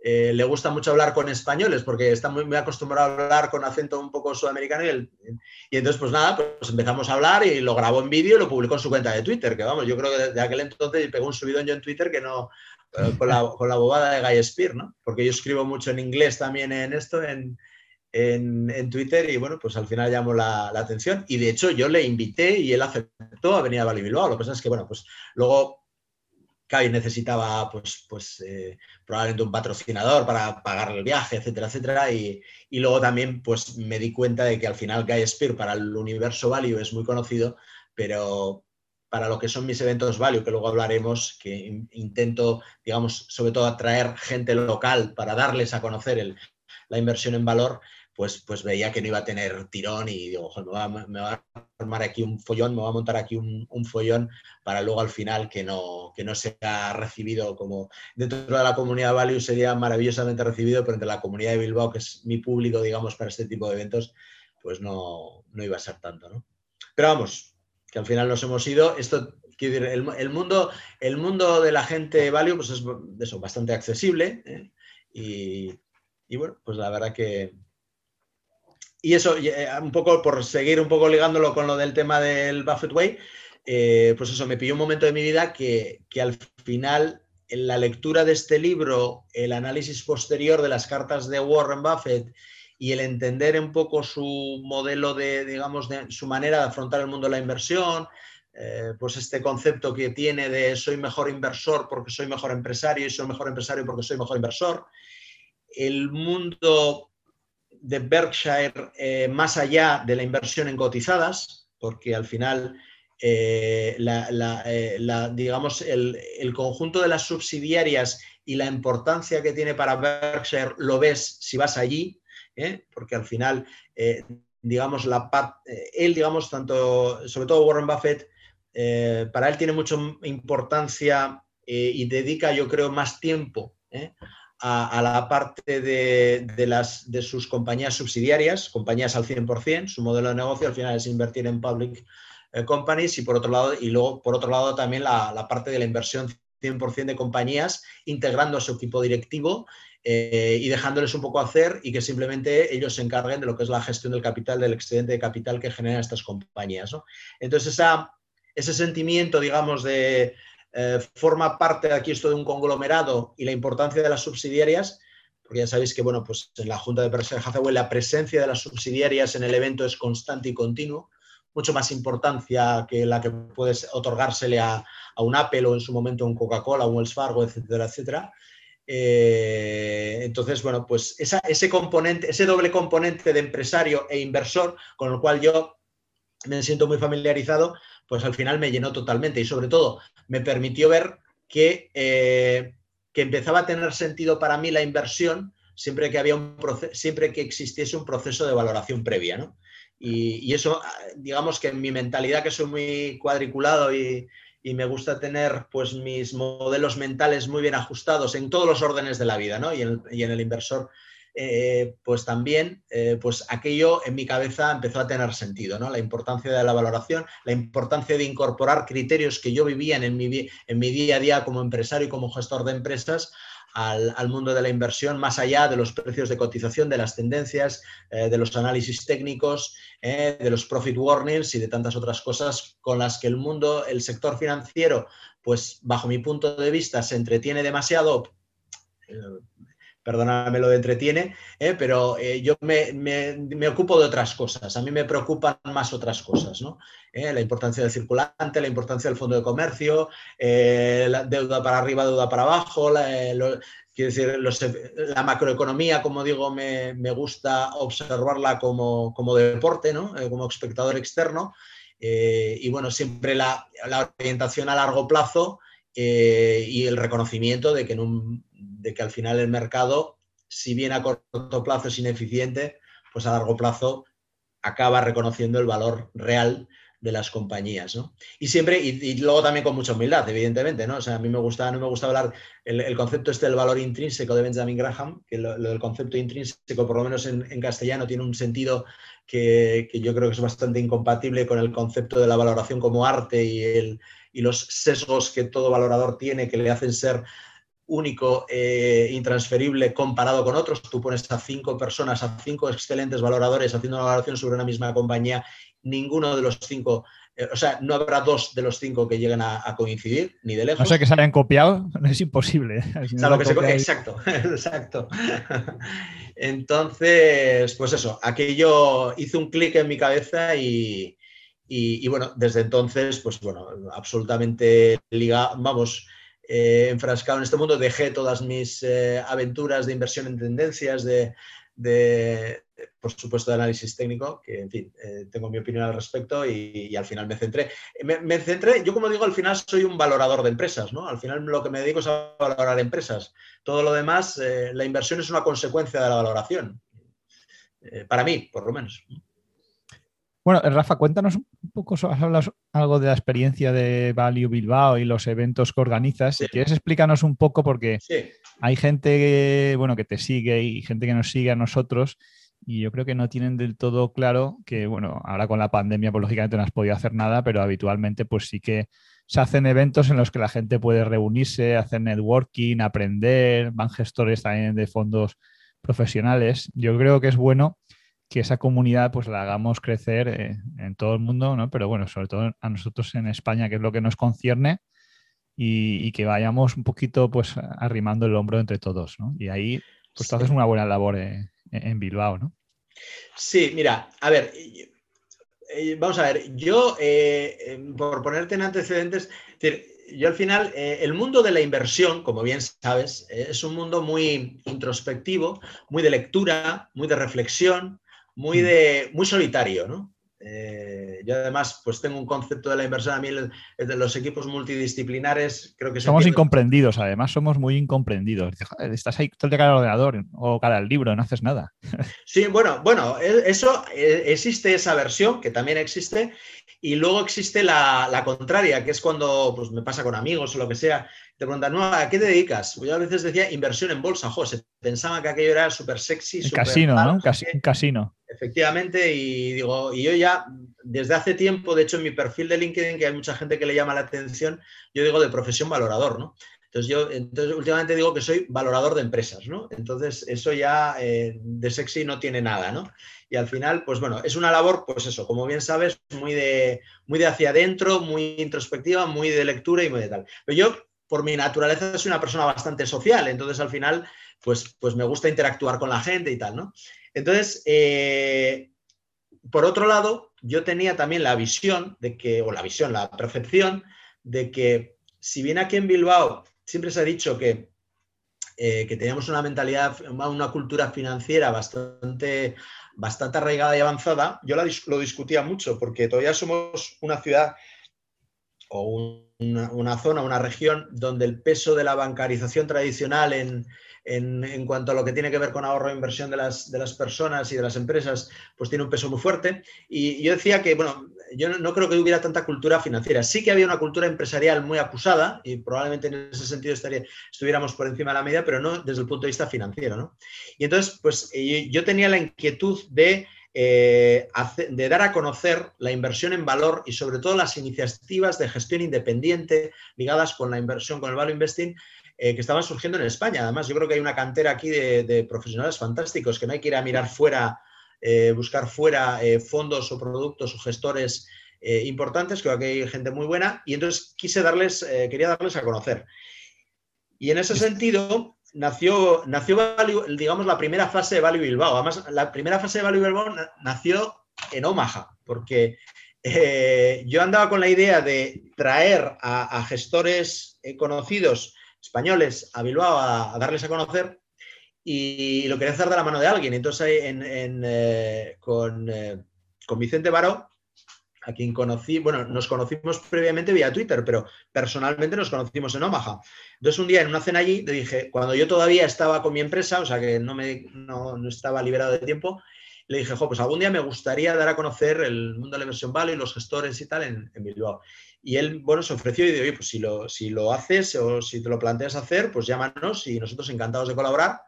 C: eh, le gusta mucho hablar con españoles porque está muy, muy, acostumbrado a hablar con acento un poco sudamericano y, y, entonces, pues nada, pues empezamos a hablar y lo grabó en vídeo y lo publicó en su cuenta de Twitter, que vamos, yo creo que de aquel entonces pegó un subidón en Twitter que no, con, la, con, la, bobada de Guy Spear, ¿no? Porque yo escribo mucho en inglés también en esto, en, en, Twitter, y bueno, pues al final llamó la, la, atención. Y de hecho yo le invité y él aceptó a venir a Bali Bilbao. Lo que pasa es que, bueno, pues luego Guy necesitaba, pues, pues eh, probablemente un patrocinador para pagar el viaje, etcétera, etcétera. Y, y, luego también, pues me di cuenta de que al final Guy Spear para el universo Value es muy conocido, pero para lo que son mis eventos value, que luego hablaremos, que intento, digamos, sobre todo atraer gente local para darles a conocer la inversión en valor, pues, pues veía que no iba a tener tirón y digo, me, va, a formar aquí un follón, me va a montar aquí un, follón para luego al final que no, que no sea recibido como dentro de la comunidad Value sería maravillosamente recibido, pero entre la comunidad de Bilbao, que es mi público, digamos, para este tipo de eventos, pues no, no iba a ser tanto, ¿no? Pero vamos, que al final nos hemos ido. Esto, el, mundo, el mundo de la gente value pues es eso, bastante accesible. ¿eh? Y, bueno, pues la verdad que. Y eso, eh, un poco por seguir un poco ligándolo con lo del tema del Buffett Way, eh, pues eso, me pilló un momento de mi vida que, que al final en la lectura de este libro, el análisis posterior de las cartas de Warren Buffett y el entender un poco su modelo de, digamos, de su manera de afrontar el mundo de la inversión, eh, pues este concepto que tiene de soy mejor inversor porque soy mejor empresario y soy mejor empresario porque soy mejor inversor. El mundo de Berkshire eh, más allá de la inversión en cotizadas, porque al final, eh, digamos, el, el, conjunto de las subsidiarias y la importancia que tiene para Berkshire lo ves si vas allí, ¿eh? porque al final, eh, digamos, la eh, él, digamos, tanto, sobre todo Warren Buffett, para él tiene mucha importancia y dedica, yo creo, más tiempo a, la parte de, las, de sus compañías subsidiarias, compañías al 100%, su modelo de negocio al final es invertir en public companies y por otro lado, y luego por otro lado también la, parte de la inversión 100% de compañías integrando a su equipo directivo eh, y dejándoles un poco hacer y que simplemente ellos se encarguen de lo que es la gestión del capital, del excedente de capital que generan estas compañías. Entonces, esa, ese sentimiento, digamos, de eh, forma parte aquí esto de un conglomerado y la importancia de las subsidiarias, porque ya sabéis que, bueno, pues en la Junta de Berkshire Hathaway la presencia de las subsidiarias en el evento es constante y continuo, mucho más importancia que la que puede otorgársele a, a un Apple o en su momento un Coca-Cola, un Wells Fargo, etcétera, etcétera. Eh, entonces, bueno, pues ese componente, ese doble componente de empresario e inversor, con el cual yo me siento muy familiarizado, pues al final me llenó totalmente y sobre todo me permitió ver que, eh, que empezaba a tener sentido para mí la inversión siempre que, había un siempre que existiese un proceso de valoración previa. ¿no? Y, y, eso, digamos que en mi mentalidad, que soy muy cuadriculado y, y me gusta tener pues mis modelos mentales muy bien ajustados en todos los órdenes de la vida, ¿no? Y en, el inversor, eh, pues también, eh, pues aquello en mi cabeza empezó a tener sentido, ¿no? La importancia de la valoración, la importancia de incorporar criterios que yo vivía en en mi día a día como empresario y como gestor de empresas al, mundo de la inversión más allá de los precios de cotización, de las tendencias, eh, de los análisis técnicos, eh, de los profit warnings y de tantas otras cosas con las que el mundo, el sector financiero, pues bajo mi punto de vista, se entretiene demasiado perdóname lo de entretiene, ¿eh? pero eh, yo me, ocupo de otras cosas, a mí me preocupan más otras cosas, ¿no? ¿Eh? la importancia del circulante, la importancia del fondo de comercio, la deuda para arriba, deuda para abajo, la, decir, la macroeconomía, como digo, me, gusta observarla como, deporte, ¿no? como espectador externo, y bueno, siempre la, orientación a largo plazo y el reconocimiento de que en un de que al final el mercado, si bien a corto plazo es ineficiente, pues a largo plazo acaba reconociendo el valor real de las compañías, ¿no? Y siempre, y, luego también con mucha humildad, evidentemente, ¿no? O sea, a mí me gusta, no me gusta hablar, el, concepto este del valor intrínseco de Benjamin Graham, que lo, del concepto intrínseco, por lo menos en, castellano, tiene un sentido que, yo creo que es bastante incompatible con el concepto de la valoración como arte y, el, y los sesgos que todo valorador tiene que le hacen ser único, e intransferible comparado con otros. Tú pones a cinco personas, a cinco excelentes valoradores haciendo una valoración sobre una misma compañía, ninguno de los cinco, eh, o sea, no habrá dos de los cinco que lleguen a, coincidir, ni de lejos.
B: No sé que se hayan copiado, (laughs) es imposible. (laughs)
C: exacto, (laughs) exacto. Entonces, pues eso, aquello hizo un clic en mi cabeza y, y, bueno, desde entonces, pues bueno, absolutamente liga, vamos, eh, enfrascado en este mundo, dejé todas mis eh, aventuras de inversión en tendencias, de, por supuesto, de análisis técnico, que, en fin, eh, tengo mi opinión al respecto y, al final me centré. Me, centré, yo como digo, al final soy un valorador de empresas, ¿no? Al final lo que me dedico es a valorar empresas. Todo lo demás, la inversión es una consecuencia de la valoración. para mí, por lo menos.
B: Bueno, Rafa, cuéntanos poco, has hablado algo de la experiencia de Value Bilbao y los eventos que organizas. Si quieres explícanos un poco, porque hay gente bueno, que te sigue y gente que nos sigue a nosotros y yo creo que no tienen del todo claro que, bueno, ahora con la pandemia, pues lógicamente no has podido hacer nada, pero habitualmente pues sí que se hacen eventos en los que la gente puede reunirse, hacer networking, aprender, van gestores también de fondos profesionales. Yo creo que es bueno que esa comunidad pues la hagamos crecer eh, en todo el mundo, ¿no? Pero bueno, sobre todo a nosotros en España, que es lo que nos concierne, y, que vayamos un poquito pues arrimando el hombro entre todos, ¿no? Y ahí pues tú haces una buena labor eh, en Bilbao, ¿no?
C: Sí, mira, a ver, eh, vamos a ver, yo, por ponerte en antecedentes, yo al final, el mundo de la inversión, como bien sabes, es un mundo muy introspectivo, muy de lectura, muy de reflexión, muy, mm. de, muy solitario, ¿no? Eh, yo además pues tengo un concepto de la inversión a mí de los equipos multidisciplinares creo que
B: somos incomprendidos además somos muy incomprendidos estás ahí todo el día cara al ordenador o cara al libro no haces nada (laughs)
C: sí bueno bueno e, eso e, existe esa versión que también existe y luego existe la, la contraria que es cuando pues me pasa con amigos o lo que sea te preguntan, no, ¿a qué te dedicas? Yo a veces decía inversión en bolsa, José. Pensaba que aquello era súper sexy.
B: El casino, ¿no? Un casino.
C: Efectivamente, y digo, y yo ya desde hace tiempo, de hecho, en mi perfil de LinkedIn, que hay mucha gente que le llama la atención, yo digo de profesión valorador, ¿no? Entonces yo, entonces últimamente digo que soy valorador de empresas, ¿no? Entonces eso ya eh, de sexy no tiene nada, ¿no? Y al final, pues bueno, es una labor, pues eso, como bien sabes, muy de, muy de hacia adentro, muy introspectiva, muy de lectura y muy de tal. Pero yo por mi naturaleza soy una persona bastante social, entonces al final, pues, pues me gusta interactuar con la gente y tal, ¿no? Entonces, eh, por otro lado, yo tenía también la visión de que, o la visión, la percepción de que si bien aquí en Bilbao siempre se ha dicho que, eh, que teníamos una mentalidad, una cultura financiera bastante, bastante arraigada y avanzada, yo lo discutía mucho porque todavía somos una ciudad o una, zona, una región donde el peso de la bancarización tradicional en, en, cuanto a lo que tiene que ver con ahorro e inversión de las, de las, personas y de las empresas, pues tiene un peso muy fuerte. Y yo decía que, bueno, yo no, creo que hubiera tanta cultura financiera. Sí que había una cultura empresarial muy acusada y probablemente en ese sentido estuviéramos por encima de la media, pero no desde el punto de vista financiero. ¿no? Y entonces, pues yo tenía la inquietud de eh, de dar a conocer la inversión en valor y sobre todo las iniciativas de gestión independiente ligadas con la inversión, con el value investing, que estaban surgiendo en España. Además, yo creo que hay una cantera aquí de, profesionales fantásticos, que no hay que ir a mirar fuera, buscar fuera fondos o productos o gestores importantes, creo que hay gente muy buena, y entonces quise darles, quería darles a conocer. Y en ese sentido, nació, nació digamos, la primera fase de Value Bilbao. Además, la primera fase de Value Bilbao nació en Omaha, porque eh, yo andaba con la idea de traer a, gestores eh, conocidos españoles a Bilbao a, darles a conocer y lo quería hacer de la mano de alguien. Entonces, eh, con, con Vicente Baró a quien conocí, bueno, nos conocimos previamente vía Twitter, pero personalmente nos conocimos en Omaha. Entonces un día en una cena allí le dije, cuando yo todavía estaba con mi empresa, o sea que no, me, no, estaba liberado de tiempo, le dije, jo, pues algún día me gustaría dar a conocer el mundo de la inversión y los gestores y tal en, Bilbao. Y él, bueno, se ofreció y dijo, oye, pues si lo, si lo haces o si te lo planteas hacer, pues llámanos y nosotros encantados de colaborar.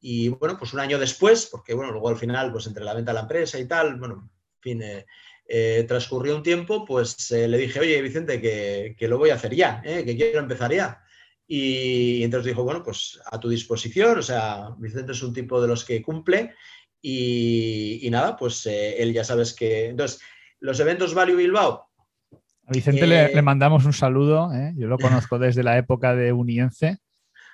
C: Y bueno, pues un año después, porque bueno, luego al final, pues entre la venta de la empresa y tal, bueno, en fin, eh, eh, transcurrió un tiempo, pues eh, le dije, oye, Vicente, que, lo voy a hacer ya, eh, que quiero empezar ya. Y, entonces dijo, bueno, pues a tu disposición, o sea, Vicente es un tipo de los que cumple y, nada, pues él ya sabes que... Entonces, los eventos Value Bilbao.
B: A Vicente le, mandamos un saludo, yo lo conozco desde la época de Uniense.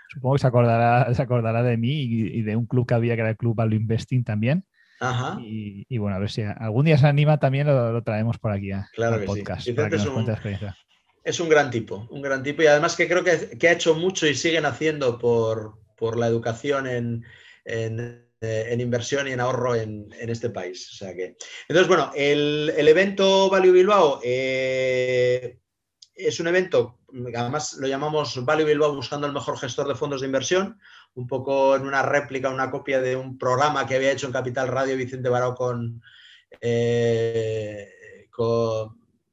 B: Supongo que se acordará, se acordará de mí y, y, de un club que había que era el Club Value Investing también. Y, bueno, a ver si algún día se anima también lo, traemos por aquí a,
C: claro al podcast para que nos cuente la experiencia. Es un gran tipo, un gran tipo y además que creo que, ha hecho mucho y siguen haciendo por, la educación en, en, inversión y en ahorro en, este país. O sea que... Entonces, bueno, el, evento Value Bilbao eh, es un evento, además lo llamamos Value Bilbao buscando el mejor gestor de fondos de inversión, un poco en una réplica, una copia de un programa que había hecho en Capital Radio Vicente Baró con, eh,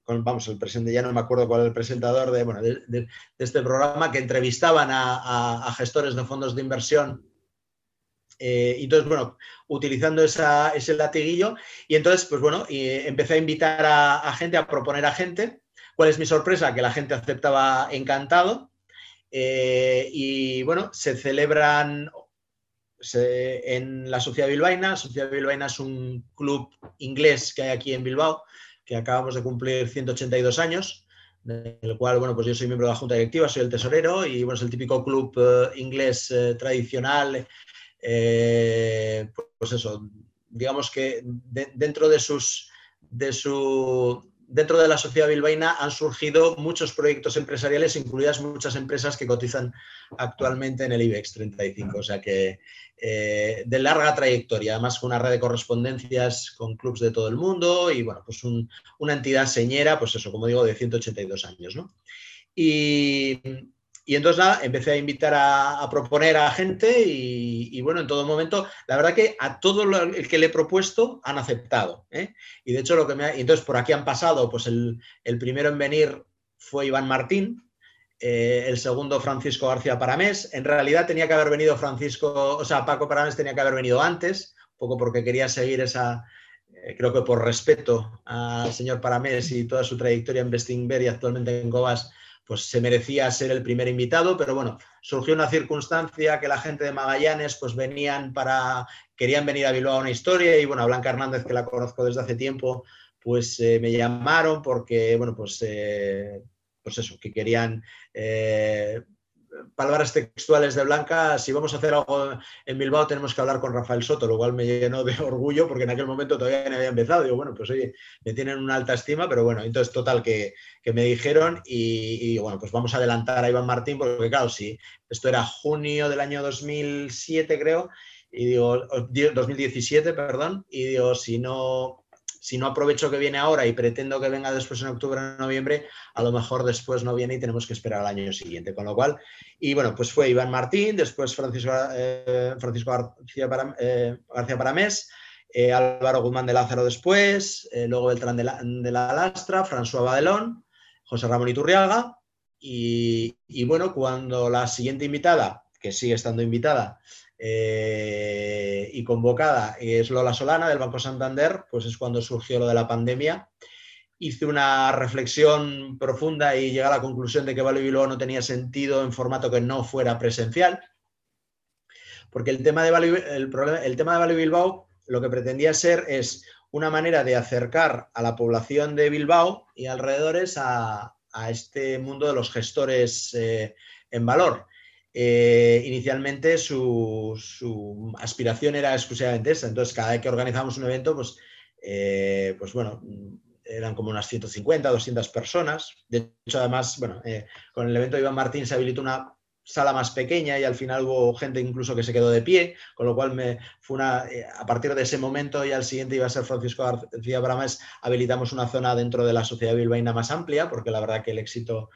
C: vamos, el presidente, ya no me acuerdo cuál es el presentador de, bueno, de, este programa, que entrevistaban a, gestores de fondos de inversión. Eh, y entonces, bueno, utilizando ese latiguillo, y entonces, pues bueno, y empecé a invitar a gente, a proponer a gente. ¿Cuál es mi sorpresa? Que la gente aceptaba encantado. Eh, y bueno, se celebran en la Sociedad Bilbaína. Sociedad Bilbaína es un club inglés que hay aquí en Bilbao, que acabamos de cumplir 182 años, el cual, bueno, pues yo soy miembro de la Junta Directiva, soy el tesorero y bueno, es el típico club eh, inglés eh, tradicional. pues eso, digamos que dentro de sus de su dentro de la sociedad bilbaína han surgido muchos proyectos empresariales, incluidas muchas empresas que cotizan actualmente en el IBEX 35, o sea que eh, de larga trayectoria, además con una red de correspondencias con clubes de todo el mundo y bueno, pues una entidad señera, pues eso, como digo, de 182 años, ¿no? Y, y entonces nada, empecé a invitar a, proponer a gente y, bueno, en todo momento, la verdad que a todo el que le he propuesto han aceptado. ¿eh? Y de hecho, lo que me ha, entonces por aquí han pasado, pues el, primero en venir fue Iván Martín, eh, el segundo Francisco García Paramés. En realidad tenía que haber venido Francisco, o sea, Paco Paramés tenía que haber venido antes, un poco porque quería seguir esa, eh, creo que por respeto al señor Paramés y toda su trayectoria en Bestinver y actualmente en Cobas, pues se merecía ser el primer invitado, pero bueno, surgió una circunstancia que la gente de Magallanes pues venían para, querían venir a Bilbao a una historia y bueno, a Blanca Hernández, que la conozco desde hace tiempo, pues eh, me llamaron porque, bueno, pues, eh, pues eso, que querían eh, palabras textuales de Blanca, si vamos a hacer algo en Bilbao tenemos que hablar con Rafael Soto, lo cual me llenó de (laughs) orgullo porque en aquel momento todavía no había empezado. Digo, bueno, pues oye, me tienen una alta estima, pero bueno, entonces total que, me dijeron y, bueno, pues vamos a adelantar a Iván Martín porque claro, sí, esto era junio del año 2007 creo, y digo, 2017, perdón, y digo, si no, si no aprovecho que viene ahora y pretendo que venga después en octubre o noviembre, a lo mejor después no viene y tenemos que esperar al año siguiente. Con lo cual, y bueno, pues fue Iván Martín, después Francisco, eh, García, eh, García Paramés, eh, Álvaro Guzmán de Lázaro después, luego Beltrán de la, de la Lastra, François Badelón, José Ramón Iturriaga. Y, y bueno, cuando la siguiente invitada, que sigue estando invitada, eh, y convocada es Lola Solana del Banco Santander, pues es cuando surgió lo de la pandemia. hice una reflexión profunda y llegué a la conclusión de que Value Bilbao no tenía sentido en formato que no fuera presencial. Porque el tema de Value, el Bilbao lo que pretendía ser es una manera de acercar a la población de Bilbao y alrededores a, este mundo de los gestores eh, en valor. Eh, inicialmente su, su, aspiración era exclusivamente esa. Entonces, cada vez que organizamos un evento, pues, eh, pues bueno, eran como unas 150, 200 personas. De hecho, además, bueno, eh, con el evento de Iván Martín se habilitó una sala más pequeña y al final hubo gente incluso que se quedó de pie, con lo cual me fue una, eh, a partir de ese momento y al siguiente iba a ser Francisco García Bramas, habilitamos una zona dentro de la sociedad bilbaína más amplia, porque la verdad que el éxito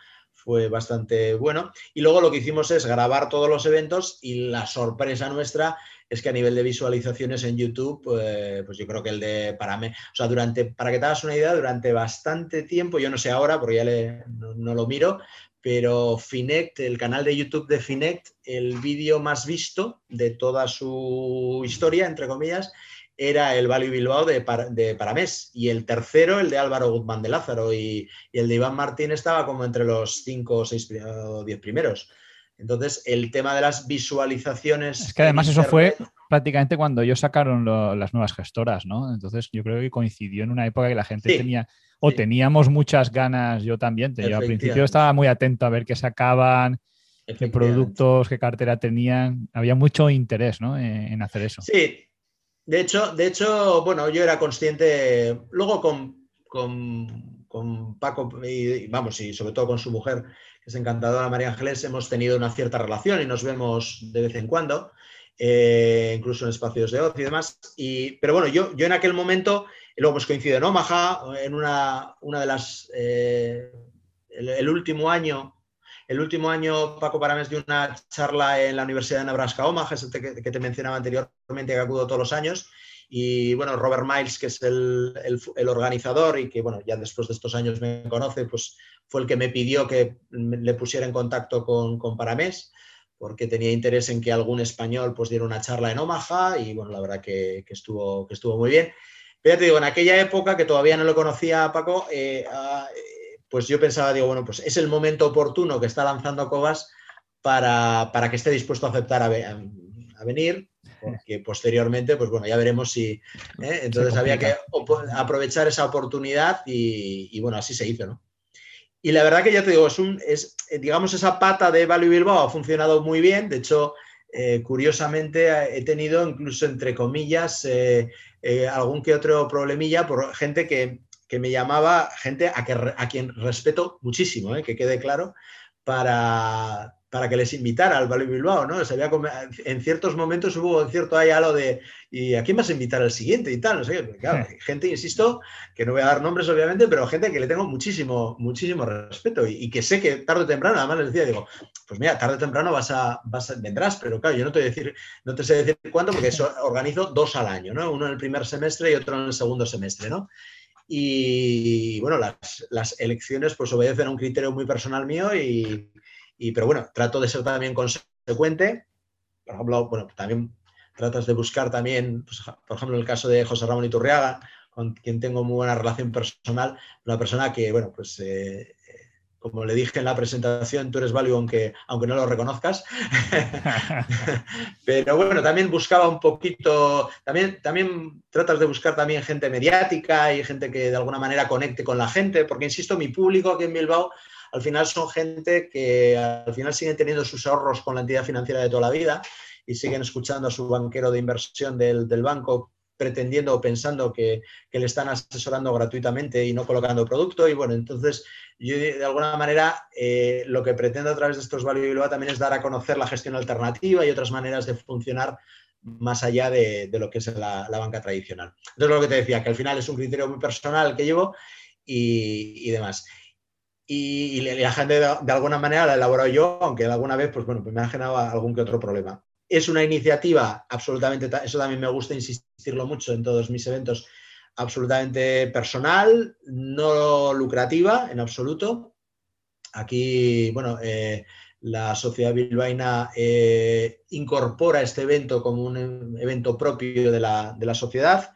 C: fue bastante bueno. Y luego lo que hicimos es grabar todos los eventos y la sorpresa nuestra es que a nivel de visualizaciones en YouTube, pues, pues yo creo que el de para mí, o sea, durante, para que te hagas una idea, durante bastante tiempo, yo no sé ahora porque ya no, lo miro, pero Finect, el canal de YouTube de Finect, el vídeo más visto de toda su historia, entre comillas, era el Value Bilbao de, de Paramés y el tercero el de Álvaro Guzmán de Lázaro y, y, el de Iván Martín estaba como entre los cinco o seis o diez primeros. Entonces, el tema de las visualizaciones.
B: Es que además eso fue prácticamente cuando ellos sacaron las nuevas gestoras, ¿no? Entonces, yo creo que coincidió en una época que la gente tenía, o teníamos muchas ganas, yo también. Yo al principio estaba muy atento a ver qué sacaban, qué productos, qué cartera tenían. Había mucho interés, ¿no? En, hacer eso.
C: Sí. De hecho, de hecho, bueno, yo era consciente, luego con, con Paco, y, vamos, y sobre todo con su mujer, es encantadora María Ángeles, hemos tenido una cierta relación y nos vemos de vez en cuando, eh, incluso en espacios de ocio y demás. Y, pero bueno, yo, yo en aquel momento, luego hemos coincidido en Omaha, en una, una de las, eh, el, último año, el último año Paco Parames dio una charla en la Universidad de Nebraska Omaha, que, te mencionaba anteriormente, que acudo todos los años. Y bueno, Robert Miles, que es el, el, organizador y que bueno, ya después de estos años me conoce, pues fue el que me pidió que le pusiera en contacto con, con Paramés, porque tenía interés en que algún español pues, diera una charla en Omaha y bueno, la verdad que, estuvo, que estuvo muy bien. Pero ya te digo, en aquella época que todavía no lo conocía Paco, eh, ah, pues yo pensaba, digo, bueno, pues es el momento oportuno que está lanzando Cobas para, para que esté dispuesto a aceptar a, venir, porque posteriormente, pues bueno, ya veremos si... ¿eh? Entonces había que aprovechar esa oportunidad y, y, bueno, así se hizo, ¿no? Y la verdad que ya te digo, es, un, es digamos, esa pata de Value Bilbao ha funcionado muy bien. De hecho, eh, curiosamente he tenido incluso, entre comillas, eh, algún que otro problemilla por gente que, que me llamaba, gente a, que, a quien respeto muchísimo, que quede claro, para, para que les invitara al Valle Bilbao, ¿no? Se en ciertos momentos hubo cierto hay algo de ¿y a quién vas a invitar al siguiente y tal? No sé, claro, gente, insisto, que no voy a dar nombres obviamente, pero gente que le tengo muchísimo, muchísimo respeto y, que sé que tarde o temprano, además les decía, digo, pues mira, tarde o temprano vas a, vas vendrás, pero claro, yo no te voy a decir, no te sé decir cuándo, porque eso, (laughs) organizo dos al año, ¿no? Uno en el primer semestre y otro en el segundo semestre, ¿no? Y bueno, las, las elecciones pues obedecen a un criterio muy personal mío y y, pero bueno, trato de ser también consecuente. Por ejemplo, bueno, también tratas de buscar también, pues, por ejemplo, el caso de José Ramón Iturriaga, con quien tengo muy buena relación personal, una persona que, bueno, pues eh, como le dije en la presentación, tú eres válido aunque, aunque no lo reconozcas. (laughs) Pero bueno, también buscaba un poquito, también, también tratas de buscar también gente mediática y gente que de alguna manera conecte con la gente, porque insisto, mi público aquí en Bilbao al final son gente que al final siguen teniendo sus ahorros con la entidad financiera de toda la vida y siguen escuchando a su banquero de inversión del, banco pretendiendo o pensando que, le están asesorando gratuitamente y no colocando producto. Y bueno, entonces yo de alguna manera eh, lo que pretendo a través de estos Value Bilbao también es dar a conocer la gestión alternativa y otras maneras de funcionar más allá de, lo que es la, banca tradicional. Entonces lo que te decía, que al final es un criterio muy personal que llevo y demás y, la gente de, alguna manera la he elaborado yo, aunque alguna vez pues, bueno, me ha generado algún que otro problema. Es una iniciativa absolutamente, eso también me gusta insistirlo mucho en todos mis eventos, absolutamente personal, no lucrativa en absoluto. Aquí, bueno, eh, la sociedad bilbaína eh, incorpora este evento como un evento propio de la, de la sociedad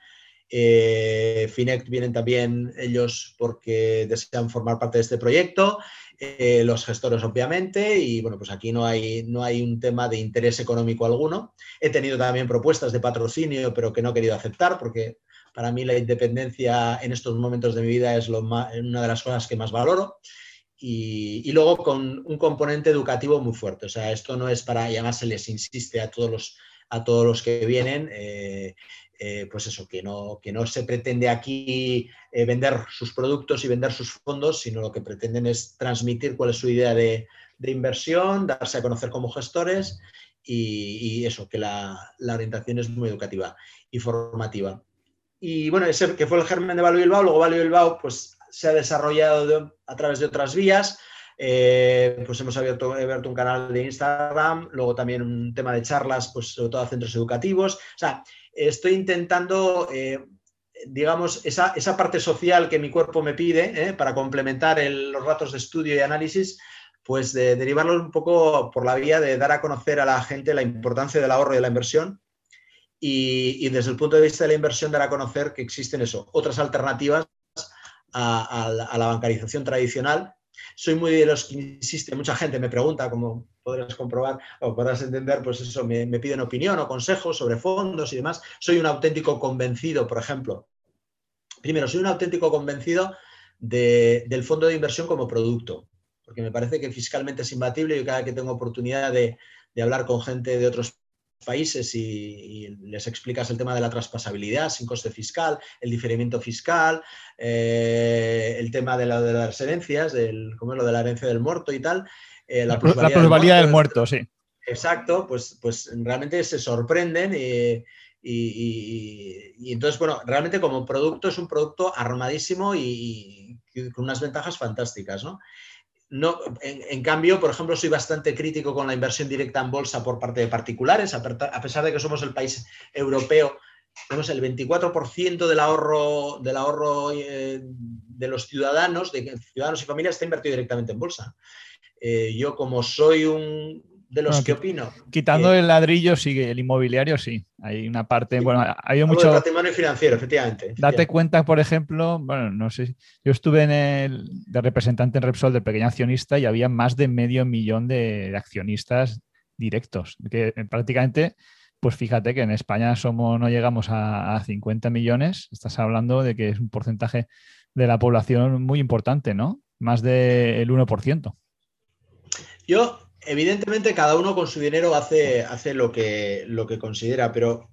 C: Eh, Finect vienen también ellos porque desean formar parte de este proyecto. Eh, los gestores, obviamente, y bueno, pues aquí no hay, no hay un tema de interés económico alguno. He tenido también propuestas de patrocinio, pero que no he querido aceptar porque para mí la independencia en estos momentos de mi vida es lo una de las cosas que más valoro. Y, luego con un componente educativo muy fuerte. O sea, esto no es para, y además se les insiste a todos los, a todos los que vienen, eh, eh, pues eso, que no, que no se pretende aquí eh, vender sus productos y vender sus fondos, sino lo que pretenden es transmitir cuál es su idea de, inversión, darse a conocer como gestores y, eso, que la, orientación es muy educativa y formativa. Y bueno, ese que fue el germen de Value Bilbao, luego Value Bilbao pues, se ha desarrollado a través de otras vías. Eh, pues hemos abierto, abierto, un canal de Instagram, luego también un tema de charlas, pues sobre todo a centros educativos. O sea, estoy intentando, eh, digamos, esa, parte social que mi cuerpo me pide eh, para complementar los ratos de estudio y análisis, pues de derivarlo un poco por la vía de dar a conocer a la gente la importancia del ahorro y de la inversión. Y, desde el punto de vista de la inversión, dar a conocer que existen eso, otras alternativas a la bancarización tradicional soy muy de los que insiste, mucha gente me pregunta, como podrás comprobar o podrás entender, pues eso, me, piden opinión o consejos sobre fondos y demás. Soy un auténtico convencido, por ejemplo. Primero, soy un auténtico convencido del fondo de inversión como producto, porque me parece que fiscalmente es imbatible. y cada que tengo oportunidad de, de hablar con gente de otros países y, les explicas el tema de la traspasabilidad sin coste fiscal, el diferimiento fiscal, eh, el tema de, la, de, las herencias, del, como es lo de la herencia del muerto y tal.
B: Eh, la, plusvalía, del, muerto, sí.
C: Exacto, pues, pues realmente se sorprenden y, y, entonces, bueno, realmente como producto es un producto armadísimo y, con unas ventajas fantásticas, ¿no? No, en, cambio, por ejemplo, soy bastante crítico con la inversión directa en bolsa por parte de particulares, a, pesar de que somos el país europeo, tenemos el 24% del ahorro, del ahorro eh, de los ciudadanos, de ciudadanos y familias, está invertido directamente en bolsa. Eh, yo, como soy un de los que opino.
B: Quitando el ladrillo, sigue el inmobiliario, sí. Hay una parte, bueno, hay mucho.
C: patrimonio financiero, efectivamente,
B: Date cuenta, por ejemplo, bueno, no sé, yo estuve en el de representante en Repsol del pequeño accionista y había más de medio millón de, accionistas directos, que prácticamente, pues fíjate que en España somos, no llegamos a, a 50 millones, estás hablando de que es un porcentaje de la población muy importante, ¿no? Más del 1%.
C: Yo evidentemente cada uno con su dinero hace, hace lo, que, lo que considera, pero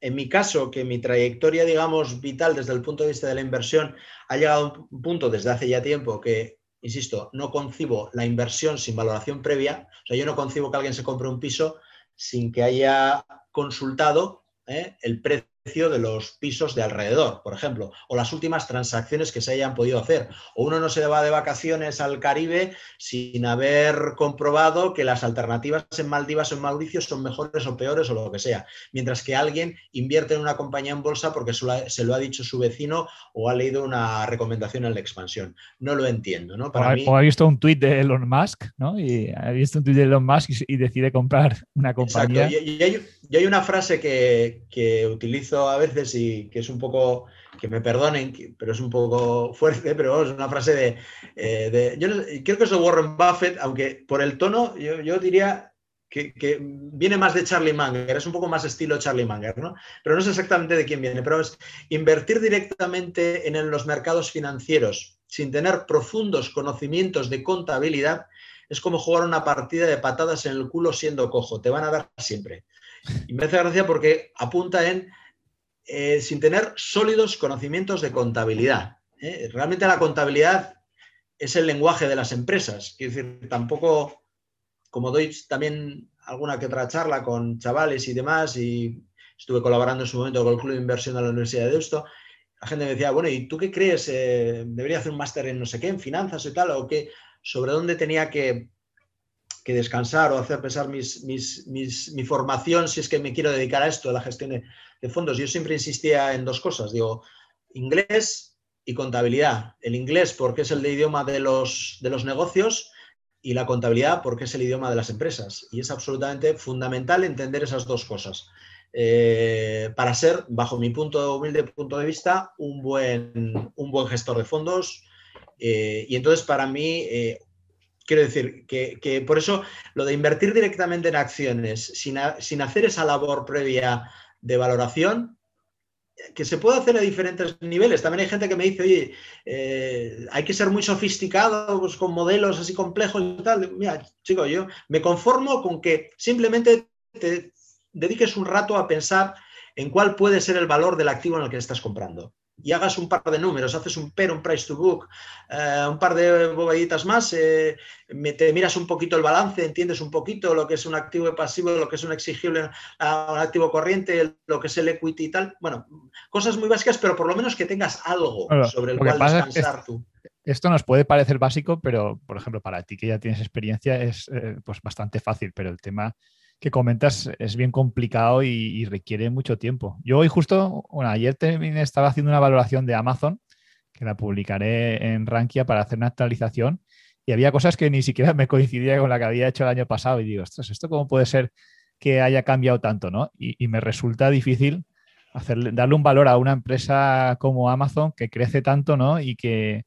C: en mi caso, que mi trayectoria, digamos, vital desde el punto de vista de la inversión ha llegado a un punto desde hace ya tiempo que, insisto, no concibo la inversión sin valoración previa. O sea, yo no concibo que alguien se compre un piso sin que haya consultado ¿eh? el precio de los pisos de alrededor, por ejemplo, o las últimas transacciones que se hayan podido hacer. O uno no se va de vacaciones al Caribe sin haber comprobado que las alternativas en Maldivas o en Mauricio son mejores o peores o lo que sea. Mientras que alguien invierte en una compañía en bolsa porque se lo ha dicho su vecino o ha leído una recomendación en la expansión. No lo entiendo, ¿no?
B: Para o, ha, visto un tuit de Elon Musk, ¿no? Y ha visto un tuit de Elon Musk y, decide comprar una compañía.
C: Y, hay, y, hay, una frase que, que utilizo a veces y que es un poco, que me perdonen, pero es un poco fuerte, pero es una frase de, eh, yo creo que es de Warren Buffett, aunque por el tono yo, diría que, viene más de Charlie Munger, es un poco más estilo Charlie Munger, ¿no? Pero no sé exactamente de quién viene, pero es invertir directamente en los mercados financieros sin tener profundos conocimientos de contabilidad es como jugar una partida de patadas en el culo siendo cojo, te van a dar siempre. Y me hace gracia porque apunta en eh, sin tener sólidos conocimientos de contabilidad. ¿eh? Realmente la contabilidad es el lenguaje de las empresas. Quiero decir, tampoco, como doy también alguna que otra charla con chavales y demás, y estuve colaborando en su momento con el Club de Inversión de la Universidad de Deusto, la gente me decía, bueno, ¿y tú qué crees? Eh, ¿Debería hacer un máster en no sé qué, en finanzas y tal? ¿O qué? ¿Sobre dónde tenía que, que descansar o hacer pensar mi formación si es que me quiero dedicar a esto, a la gestión de, fondos. Yo siempre insistía en dos cosas, digo, inglés y contabilidad. El inglés porque es el idioma de los, de los negocios y la contabilidad porque es el idioma de las empresas. Y es absolutamente fundamental entender esas dos cosas. eh, para ser, bajo mi punto humilde punto de vista, un buen, un buen gestor de fondos. Eh, y entonces, para mí, eh, quiero decir que, por eso lo de invertir directamente en acciones sin, hacer esa labor previa de valoración, que se puede hacer a diferentes niveles. También hay gente que me dice, oye, hay que ser muy sofisticado pues, con modelos así complejos y tal. Mira, chico, yo me conformo con que simplemente te, dediques un rato a pensar en cuál puede ser el valor del activo en el que estás comprando. Y hagas un par de números, haces un PER, un price to book, eh, un par de bobaditas más, eh, te miras un poquito el balance, entiendes un poquito lo que es un activo pasivo, lo que es un exigible, un activo corriente, lo que es el equity y tal. Bueno, cosas muy básicas, pero por lo menos que tengas algo sobre el cual descansar tú.
B: Esto nos puede parecer básico, pero por ejemplo, para ti que ya tienes experiencia es eh, pues bastante fácil, pero el tema que comentas es bien complicado y, requiere mucho tiempo. Yo hoy justo, bueno, ayer estaba haciendo una valoración de Amazon, que la publicaré en Rankia para hacer una actualización, y había cosas que ni siquiera me coincidía con la que había hecho el año pasado, y digo, ostras, ¿esto cómo puede ser que haya cambiado tanto? ¿no? Y, me resulta difícil hacerle, darle un valor a una empresa como Amazon que crece tanto, ¿no? Y que,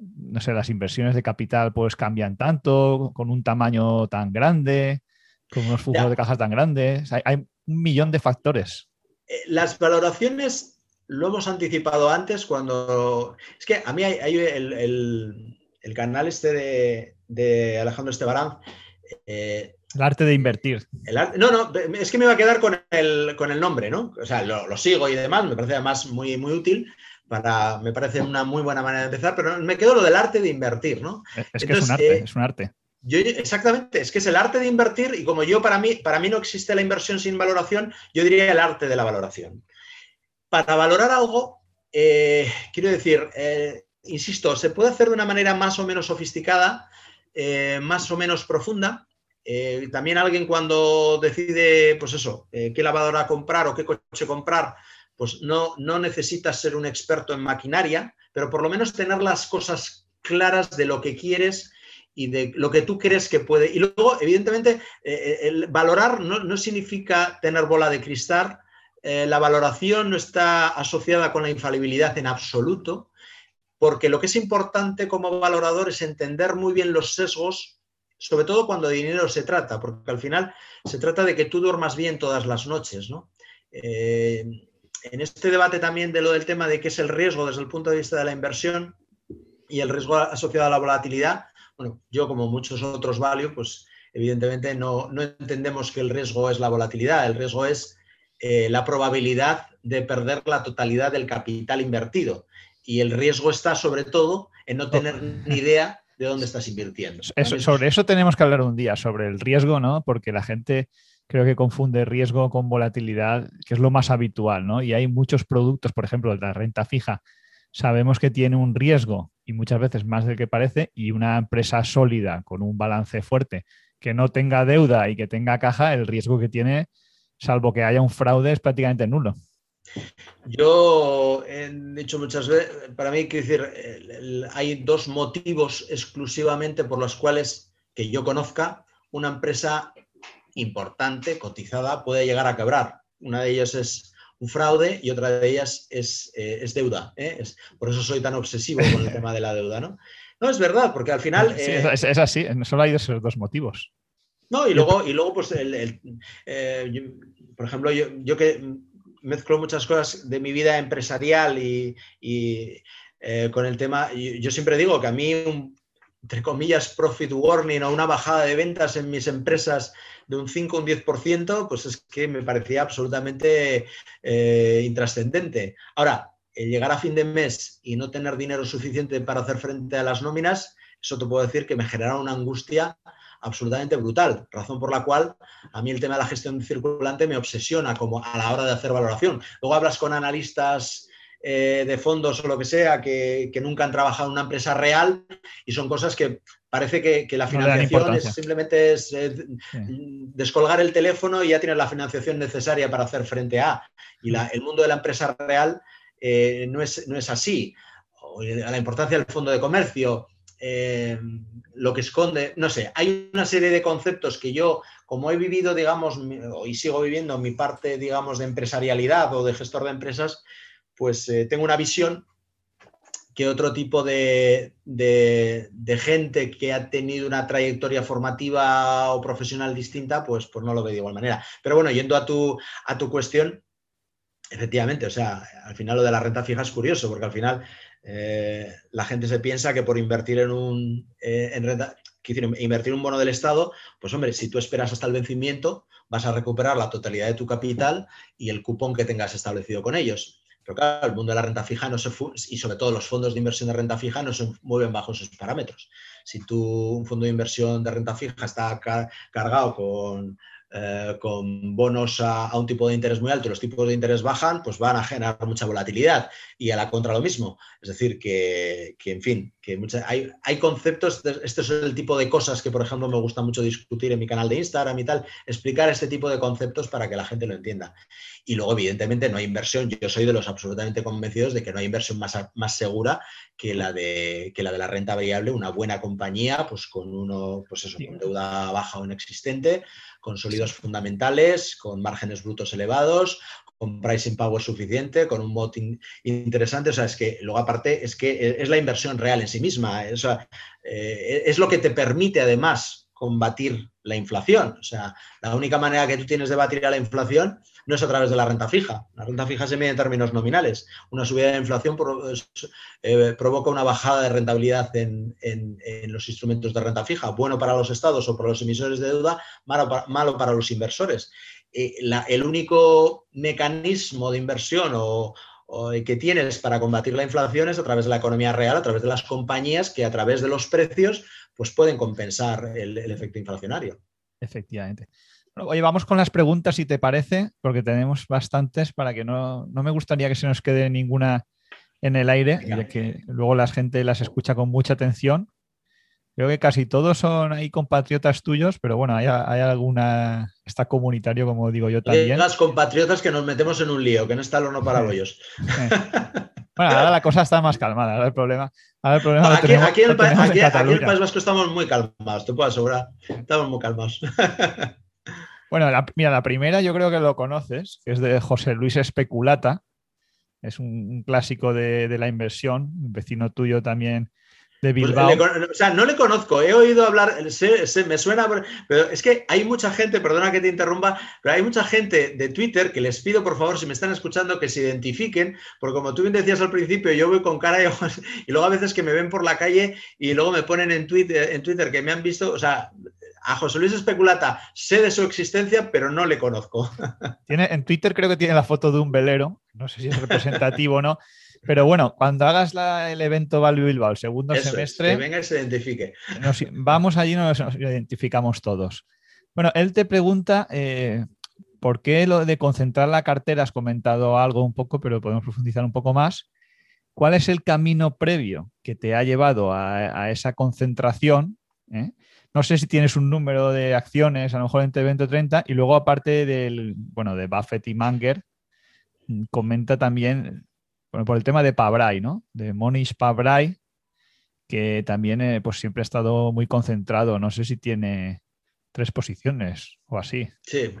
B: no sé, las inversiones de capital pues cambian tanto, con un tamaño tan grande con unos flujos de cajas tan grandes. Hay, un millón de factores.
C: Eh, las valoraciones lo hemos anticipado antes cuando... Es que a mí hay, el, canal este de, Alejandro Estebarán.
B: Eh, el arte de invertir.
C: no, no, es que me iba a quedar con el, con el nombre, ¿no? O sea, lo, sigo y demás, me parece además muy, muy útil. Para, me parece una muy buena manera de empezar, pero me quedo lo del arte de invertir, ¿no?
B: Es que es un arte, eh, es un arte
C: exactamente, es que es el arte de invertir y como yo para mí, para mí no existe la inversión sin valoración, yo diría el arte de la valoración. Para valorar algo, eh, quiero decir, eh, insisto, se puede hacer de una manera más o menos sofisticada, eh, más o menos profunda. también alguien cuando decide, pues eso, qué lavadora comprar o qué coche comprar, pues no, no necesitas ser un experto en maquinaria, pero por lo menos tener las cosas claras de lo que quieres y de lo que tú crees que puede. Y luego, evidentemente, eh, eh, el valorar no, significa tener bola de cristal. Eh, la valoración no está asociada con la infalibilidad en absoluto, porque lo que es importante como valorador es entender muy bien los sesgos, sobre todo cuando de dinero se trata, porque al final se trata de que tú duermas bien todas las noches. en este debate también de lo del tema de qué es el riesgo desde el punto de vista de la inversión y el riesgo asociado a la volatilidad, bueno, yo como muchos otros value, pues evidentemente no, entendemos que el riesgo es la volatilidad, el riesgo es eh, la probabilidad de perder la totalidad del capital invertido. Y el riesgo está sobre todo en no tener ni idea de dónde estás invirtiendo.
B: sobre eso tenemos que hablar un día, sobre el riesgo, ¿no? Porque la gente creo que confunde riesgo con volatilidad, que es lo más habitual, ¿no? Y hay muchos productos, por ejemplo, la renta fija, sabemos que tiene un riesgo y muchas veces más del que parece y una empresa sólida con un balance fuerte que no tenga deuda y que tenga caja, el riesgo que tiene, salvo que haya un fraude, es prácticamente nulo.
C: Yo he dicho muchas veces, para mí, quiero decir, hay dos motivos exclusivamente por los cuales que yo conozca una empresa importante, cotizada, puede llegar a quebrar. Una de ellas es un fraude y otra de ellas es, eh, deuda. ¿eh? por eso soy tan obsesivo con el (laughs) tema de la deuda, ¿no? No, es verdad, porque al final...
B: Eh, es, así, solo hay esos dos motivos.
C: No, y luego, y luego pues, por ejemplo, yo, que mezclo muchas cosas de mi vida empresarial y, con el tema, yo, siempre digo que a mí entre comillas, profit warning o una bajada de ventas en mis empresas de un 5 o un 10%, pues es que me parecía absolutamente eh, intrascendente. Ahora, el llegar a fin de mes y no tener dinero suficiente para hacer frente a las nóminas, eso te puedo decir que me genera una angustia absolutamente brutal, razón por la cual a mí el tema de la gestión circulante me obsesiona como a la hora de hacer valoración. Luego hablas con analistas eh, de fondos o lo que sea que, nunca han trabajado en una empresa real y son cosas que parece que, la financiación simplemente es eh, descolgar el teléfono y ya tienes la financiación necesaria para hacer frente a. Y el mundo de la empresa real eh, no, es, no es así. la importancia del fondo de comercio, eh, lo que esconde, no sé, hay una serie de conceptos que yo, como he vivido, digamos, y sigo viviendo mi parte, digamos, de empresarialidad o de gestor de empresas, pues eh, tengo una visión que otro tipo de, gente que ha tenido una trayectoria formativa o profesional distinta, pues, pues no lo ve de igual manera. Pero bueno, yendo a tu, a tu cuestión, efectivamente, o sea, al final lo de la renta fija es curioso, porque al final eh, la gente se piensa que por invertir en un eh, en renta, invertir un bono del Estado, pues hombre, si tú esperas hasta el vencimiento, vas a recuperar la totalidad de tu capital y el cupón que tengas establecido con ellos. Pero claro, el mundo de la renta fija no se y sobre todo los fondos de inversión de renta fija no se mueven bajo esos parámetros. Si tú, un fondo de inversión de renta fija está cargado con eh, con bonos a, un tipo de interés muy alto y los tipos de interés bajan, pues van a generar mucha volatilidad. Y a la contra lo mismo. Es decir, que, en fin, que hay, hay, conceptos, este es el tipo de cosas que, por ejemplo, me gusta mucho discutir en mi canal de Instagram y tal, explicar este tipo de conceptos para que la gente lo entienda. Y luego, evidentemente, no hay inversión. Yo soy de los absolutamente convencidos de que no hay inversión más, más segura que la, de, que la de la renta variable, una buena compañía, pues con uno, pues eso, con deuda baja o inexistente, con sólidos fundamentales, con márgenes brutos elevados, con pricing power suficiente, con un bot interesante. O sea, es que luego aparte es que es la inversión real en sí misma. O sea, eh, es lo que te permite además combatir la inflación. O sea, la única manera que tú tienes de batir a la inflación no es a través de la renta fija. La renta fija se mide en términos nominales. Una subida de la inflación eh, provoca una bajada de rentabilidad en, los instrumentos de renta fija, bueno para los estados o para los emisores de deuda, malo para, los inversores. Eh, el único mecanismo de inversión o, que tienes para combatir la inflación es a través de la economía real, a través de las compañías que a través de los precios pues pueden compensar el efecto inflacionario.
B: Efectivamente. Oye, vamos con las preguntas, si te parece, porque tenemos bastantes para que no, no me gustaría que se nos quede ninguna en el aire, ya que luego la gente las escucha con mucha atención. Creo que casi todos son ahí compatriotas tuyos, pero bueno, hay, hay alguna, está comunitario, como digo yo también.
C: Las compatriotas que nos metemos en un lío, que no está el horno para bollos.
B: Bueno, ahora la cosa está más calmada, ahora el problema. Ahora el problema
C: aquí, aquí, en el, aquí, en el País Vasco estamos muy calmados, te puedo asegurar. Estamos muy calmados. (laughs)
B: Bueno, mira, la primera yo creo que lo conoces, que es de José Luis Especulata. Es un, clásico de, la inversión, un vecino tuyo también de pues, Bilbao.
C: o sea, no le conozco, he oído hablar, se, me suena, pero es que hay mucha gente, perdona que te interrumpa, pero hay mucha gente de Twitter que les pido, por favor, si me están escuchando, que se identifiquen, porque como tú bien decías al principio, yo voy con cara y ojos, (laughs) y luego a veces que me ven por la calle y luego me ponen en Twitter, en Twitter que me han visto, o sea, a José Luis Especulata sé de su existencia, pero no le conozco. (laughs)
B: Tiene, en Twitter creo que tiene la foto de un velero, no sé si es representativo o no, pero bueno, cuando hagas el evento Value Bilbao, el segundo semestre.
C: que venga y se identifique.
B: vamos allí y nos, identificamos todos. Bueno, él te pregunta eh, por qué lo de concentrar la cartera, has comentado algo un poco, pero podemos profundizar un poco más. ¿Cuál es el camino previo que te ha llevado a, esa concentración? Eh? No sé si tienes un número de acciones, a lo mejor entre 20 o 30, y luego aparte del, bueno, de Buffett y Manger, mm, comenta también, bueno, por el tema de Pabrai, ¿no? De Monish Pabrai, que también eh, pues siempre ha estado muy concentrado. No sé si tiene tres posiciones o así.
C: Sí.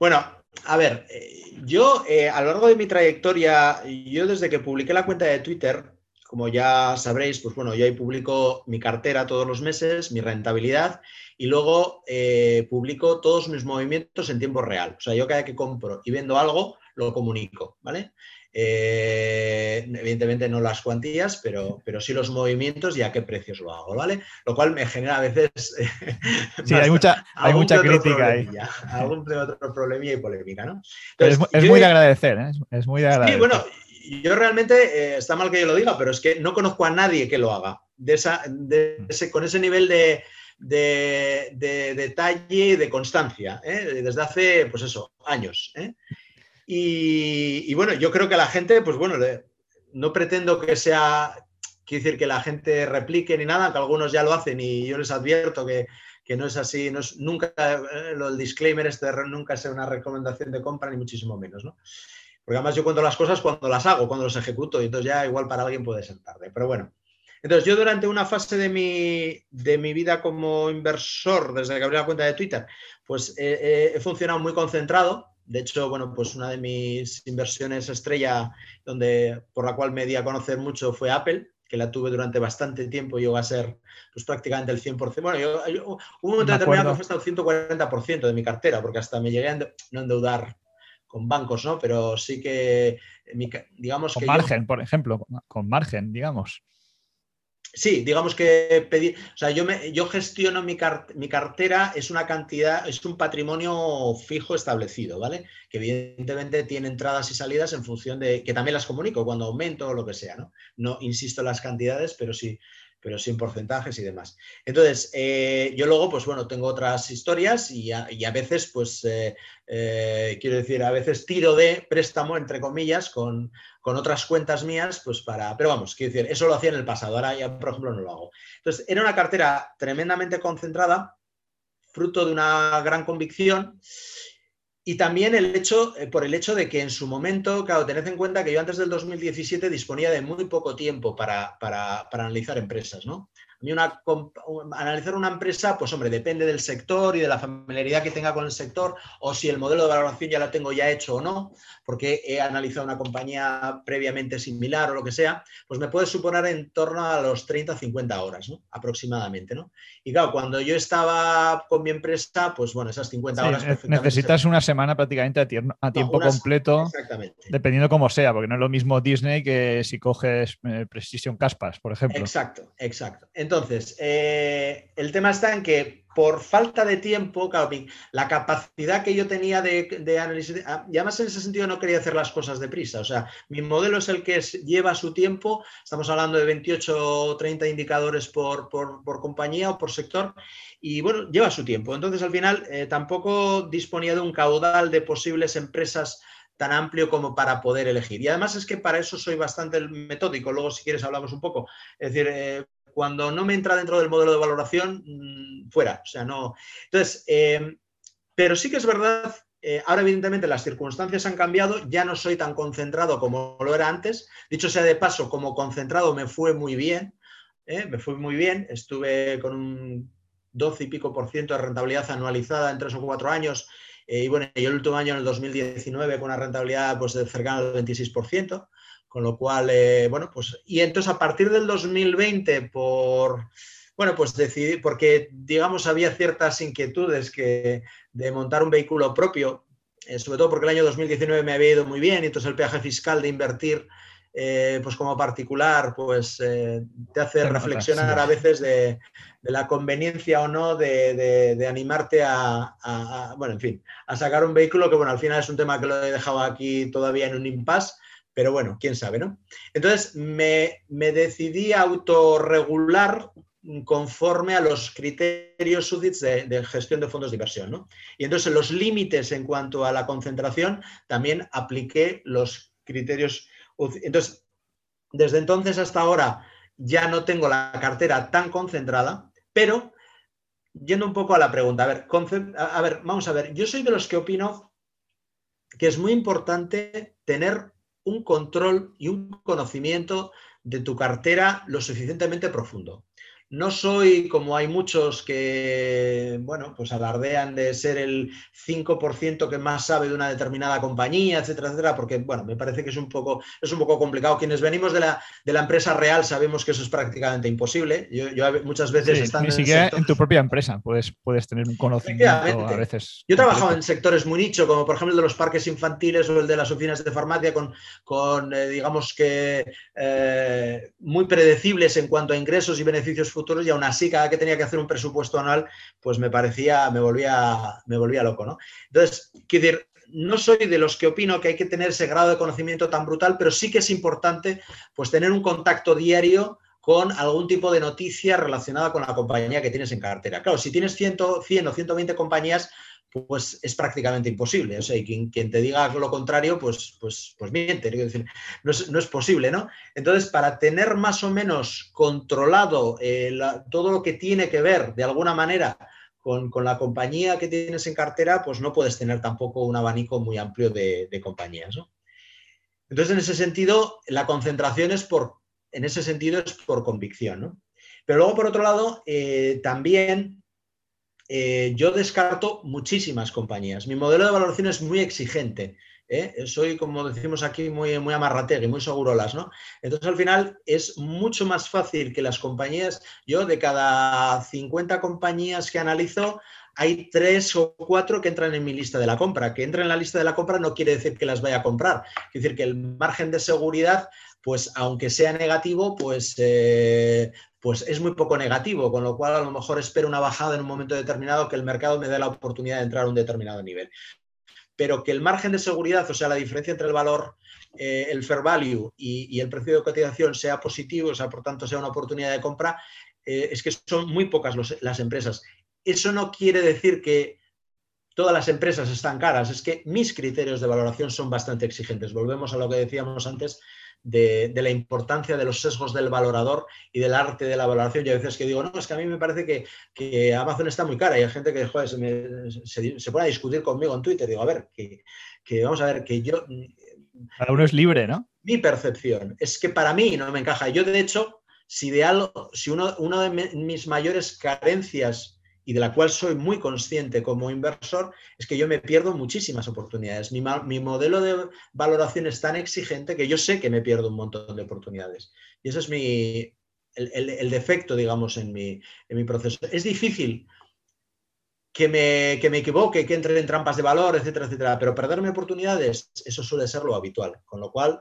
C: Bueno, a ver, eh, yo eh, a lo largo de mi trayectoria, yo desde que publiqué la cuenta de Twitter, como ya sabréis, pues bueno, yo ahí publico mi cartera todos los meses, mi rentabilidad, y luego eh, publico todos mis movimientos en tiempo real. O sea, yo cada que compro y vendo algo, lo comunico, ¿vale? Eh, evidentemente no las cuantías, pero, pero sí los movimientos y a qué precios lo hago, ¿vale? Lo cual me genera a veces... (laughs)
B: sí, hay mucha, hay mucha crítica ahí.
C: Algún otro problemilla y polémica, ¿no?
B: es, muy de agradecer, ¿eh? Es muy de agradecer. Sí,
C: bueno, yo realmente, eh, está mal que yo lo diga, pero es que no conozco a nadie que lo haga de esa, con ese nivel de, detalle y de constancia, ¿eh? desde hace, pues eso, años. ¿eh? Y, bueno, yo creo que la gente, pues bueno, no pretendo que sea, quiero decir, que la gente replique ni nada, que algunos ya lo hacen y yo les advierto que, no es así, no es, nunca, lo del disclaimer este nunca sea una recomendación de compra, ni muchísimo menos, ¿no? Porque además yo cuento las cosas cuando las hago, cuando las ejecuto, y entonces ya igual para alguien puede ser tarde. Pero bueno, Entonces, yo durante una fase de mi, de mi vida como inversor, desde que abrí la cuenta de Twitter, pues he funcionado muy concentrado. De hecho, bueno, pues una de mis inversiones estrella, donde, por la cual me di a conocer mucho, fue Apple, que la tuve durante bastante tiempo, llegó a ser pues, prácticamente el 100%. Bueno, yo, hubo un momento determinado que fue hasta el 140% de mi cartera, porque hasta me llegué a no endeudar con bancos, ¿no? Pero sí que, digamos
B: con
C: que...
B: margen, por ejemplo, con margen, digamos.
C: Sí, digamos que pedir, o sea, yo, me, yo gestiono mi, mi, cartera, es una cantidad, es un patrimonio fijo establecido, ¿vale? Que evidentemente tiene entradas y salidas en función de, que también las comunico cuando aumento o lo que sea, ¿no? No insisto en las cantidades, pero sí, pero sin porcentajes y demás. Entonces, eh, yo luego, pues bueno, tengo otras historias y a, veces, pues, eh, eh, quiero decir, a veces tiro de préstamo, entre comillas, con, otras cuentas mías, pues para, pero vamos, quiero decir, eso lo hacía en el pasado, ahora ya, por ejemplo, no lo hago. Entonces, era una cartera tremendamente concentrada, fruto de una gran convicción y también el hecho, eh, por el hecho de que en su momento, claro, tened en cuenta que yo antes del 2017 disponía de muy poco tiempo para, para, para analizar empresas, ¿no? Una, analizar una empresa, pues hombre, depende del sector y de la familiaridad que tenga con el sector, o si el modelo de valoración ya lo tengo ya hecho o no, porque he analizado una compañía previamente similar o lo que sea, pues me puede suponer en torno a los 30 50 horas, ¿no? Aproximadamente, ¿no? Y claro, cuando yo estaba con mi empresa, pues bueno, esas 50 horas...
B: Necesitas una semana prácticamente a, tiempo completo, dependiendo cómo sea, porque no es lo mismo Disney que si coges eh, Precision Caspas, por ejemplo.
C: Exacto, exacto. Entonces, eh, el tema está en que por falta de tiempo, la capacidad que yo tenía de, análisis, ah, y además en ese sentido no quería hacer las cosas deprisa, o sea, mi modelo es el que lleva su tiempo, estamos hablando de 28 o 30 indicadores por, compañía o por sector, y bueno, lleva su tiempo. Entonces, al final, eh, tampoco disponía de un caudal de posibles empresas tan amplio como para poder elegir. Y además es que para eso soy bastante metódico, luego si quieres hablamos un poco. Es decir, eh, cuando no me entra dentro del modelo de valoración, mm, fuera. O sea, no. Entonces, eh, pero sí que es verdad, eh, ahora evidentemente las circunstancias han cambiado, ya no soy tan concentrado como lo era antes. Dicho sea de paso, como concentrado me fue muy bien, ¿eh? me fue muy bien, estuve con un 12 y pico por ciento de rentabilidad anualizada en tres o cuatro años. y bueno, el último año, en el 2019, con una rentabilidad pues, de cercana al 26%. Con lo cual, eh, bueno, pues, y entonces a partir del 2020, por, bueno, pues decidí, porque digamos había ciertas inquietudes que, de montar un vehículo propio, eh, sobre todo porque el año 2019 me había ido muy bien y entonces el peaje fiscal de invertir, eh, pues como particular, pues te hace reflexionar a veces de, la conveniencia o no de, animarte a, a, bueno, en fin, a sacar un vehículo que, bueno, al final es un tema que lo he dejado aquí todavía en un impasse pero bueno, quién sabe, ¿no? Entonces me, decidí a autorregular conforme a los criterios SUDITS de, gestión de fondos de inversión, ¿no? Y entonces los límites en cuanto a la concentración también apliqué los criterios. Entonces, desde entonces hasta ahora ya no tengo la cartera tan concentrada, pero yendo un poco a la pregunta, a ver, a ver, vamos a ver, yo soy de los que opino que es muy importante tener un control y un conocimiento de tu cartera lo suficientemente profundo. No soy como hay muchos que, bueno, pues alardean de ser el 5% que más sabe de una determinada compañía, etcétera, etcétera, porque, bueno, me parece que es un poco, es un poco complicado. Quienes venimos de la, de la empresa real sabemos que eso es prácticamente imposible. Yo, muchas veces
B: estando Ni siquiera en, tu propia empresa puedes, puedes tener un conocimiento a veces.
C: Yo he trabajado en sectores muy nicho, como por ejemplo el de los parques infantiles o el de las oficinas de farmacia, con, con eh, digamos que, eh, muy predecibles en cuanto a ingresos y beneficios futuros y aún así cada que tenía que hacer un presupuesto anual, pues me parecía, me volvía, me volvía loco, ¿no? Entonces, quiero decir, no soy de los que opino que hay que tener ese grado de conocimiento tan brutal, pero sí que es importante pues tener un contacto diario con algún tipo de noticia relacionada con la compañía que tienes en cartera. Claro, si tienes 100, 100 o 120 compañías, pues es prácticamente imposible. O sea, y quien, te diga lo contrario, pues, pues, pues miente. no, es, posible, ¿no? Entonces, para tener más o menos controlado eh, todo lo que tiene que ver, de alguna manera, con, la compañía que tienes en cartera, pues no puedes tener tampoco un abanico muy amplio de, compañías, Entonces, en ese sentido, la concentración es por en ese sentido es por convicción. ¿no? Pero luego, por otro lado, eh, también eh, yo descarto muchísimas compañías. Mi modelo de valoración es muy exigente. ¿eh? Soy, como decimos aquí, muy, muy amarrategui, muy segurolas, ¿no? Entonces, al final, es mucho más fácil que las compañías, yo de cada 50 compañías que analizo, hay tres o cuatro que entran en mi lista de la compra. Que entren en la lista de la compra no quiere decir que las vaya a comprar. Quiere decir que el margen de seguridad, pues aunque sea negativo, pues, eh, pues es muy poco negativo, con lo cual a lo mejor espero una bajada en un momento determinado que el mercado me dé la oportunidad de entrar a un determinado nivel. Pero que el margen de seguridad, o sea, la diferencia entre el valor, eh, el fair value y, el precio de cotización sea positivo, o sea, por tanto sea una oportunidad de compra, eh, es que son muy pocas las empresas. Eso no quiere decir que todas las empresas están caras, es que mis criterios de valoración son bastante exigentes. Volvemos a lo que decíamos antes de, la importancia de los sesgos del valorador y del arte de la valoración. Y a veces que digo, no, es que a mí me parece que, Amazon está muy cara y hay gente que se, pone a discutir conmigo en Twitter. Digo, a ver, que, vamos a ver, que yo...
B: Cada uno es libre, ¿no?
C: Mi percepción es que para mí no me encaja. Yo, de hecho, si de algo, si uno, uno de mis mayores carencias y de la cual soy muy consciente como inversor, es que yo me pierdo muchísimas oportunidades. Mi, modelo de valoración es tan exigente que yo sé que me pierdo un montón de oportunidades. Y ese es mi, el, defecto, digamos, en mi, en mi, proceso. Es difícil que me, que me equivoque, que entre en trampas de valor, etcétera, etcétera, pero perderme oportunidades, eso suele ser lo habitual. Con lo cual,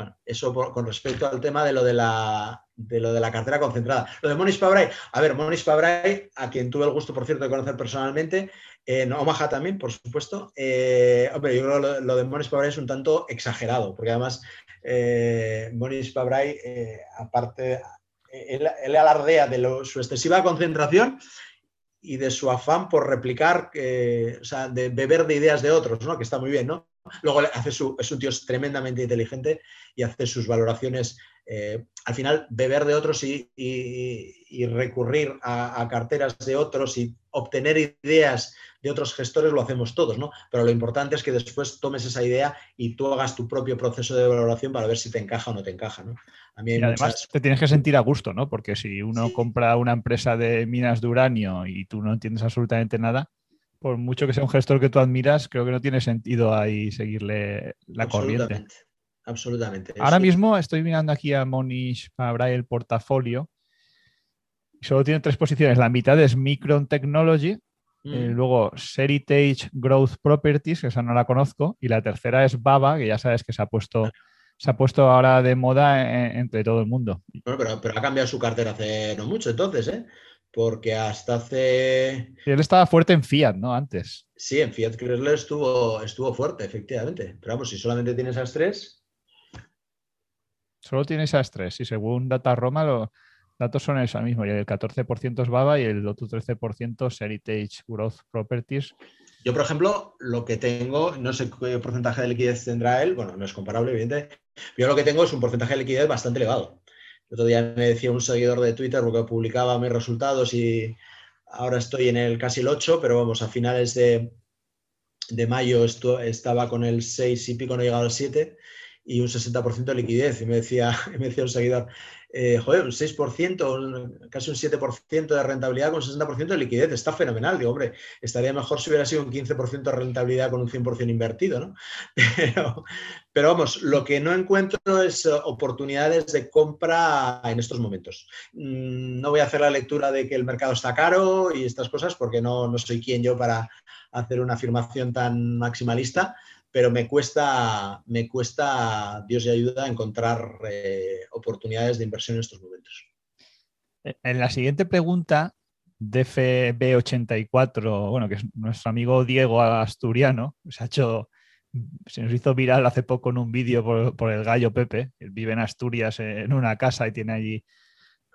C: bueno, eso con respecto al tema de lo de la, de lo de la cartera concentrada. Lo de Monish Pabray, a ver, Monish Pabray, a quien tuve el gusto, por cierto, de conocer personalmente, en Omaha también, por supuesto. Eh, hombre, yo creo que lo, de Monish Pabray es un tanto exagerado, porque además eh, Monish Pabray, eh, aparte, él, alardea de su excesiva concentración y de su afán por replicar, o sea, de beber de ideas de otros, ¿no? Que está muy bien, ¿no? Luego hace su, es un tío tremendamente inteligente y hace sus valoraciones. Eh, al final, beber de otros y, recurrir a, carteras de otros y obtener ideas de otros gestores lo hacemos todos, ¿no? Pero lo importante es que después tomes esa idea y tú hagas tu propio proceso de valoración para ver si te encaja o no te encaja, ¿no?
B: y además te tienes que sentir a gusto, ¿no? Porque si uno compra una empresa de minas de uranio y tú no entiendes absolutamente nada, por mucho que sea un gestor que tú admiras, creo que no tiene sentido ahí seguirle la corriente.
C: Absolutamente.
B: Ahora mismo estoy mirando aquí a Monish para el portafolio. Solo tiene tres posiciones. La mitad es Micron Technology, eh, mm. luego Seritage Growth Properties, que esa no la conozco, y la tercera es Baba, que ya sabes que se ha puesto, se ha puesto ahora de moda entre todo el mundo.
C: pero, pero, ha cambiado su cartera hace no mucho entonces, ¿eh? porque hasta hace...
B: Él estaba fuerte en Fiat, ¿no? Antes.
C: Sí, en Fiat Chrysler estuvo, estuvo fuerte, efectivamente. Pero vamos, si solamente tienes esas tres...
B: Solo tiene esas tres. Y según Data Roma, los datos son esos mismos. Y el 14% es Baba y el otro 13% es Heritage Growth Properties.
C: Yo, por ejemplo, lo que tengo, no sé qué porcentaje de liquidez tendrá él, bueno, no es comparable, evidentemente. Yo lo que tengo es un porcentaje de liquidez bastante elevado. El otro día me decía un seguidor de Twitter porque publicaba mis resultados y ahora estoy en el casi el 8, pero vamos, a finales de, de mayo estaba con el 6 y pico, no llegado al 7 y un 60% de liquidez. Y me decía, (laughs) me decía un seguidor, eh, joder, un 6%, casi un 7% de rentabilidad con un 60% de liquidez, está fenomenal. Digo, hombre, estaría mejor si hubiera sido un 15% de rentabilidad con un 100% invertido, ¿no? (laughs) Pero, vamos, lo que no encuentro es oportunidades de compra en estos momentos. Mm, no voy a hacer la lectura de que el mercado está caro y estas cosas porque no, no soy quien yo para hacer una afirmación tan maximalista pero me cuesta, me cuesta, Dios y ayuda, encontrar eh, oportunidades de inversión en estos momentos.
B: En la siguiente pregunta, DFB84, bueno, que es nuestro amigo Diego Asturiano, se ha hecho, se nos hizo viral hace poco en un vídeo por, el gallo Pepe, él vive en Asturias en una casa y tiene allí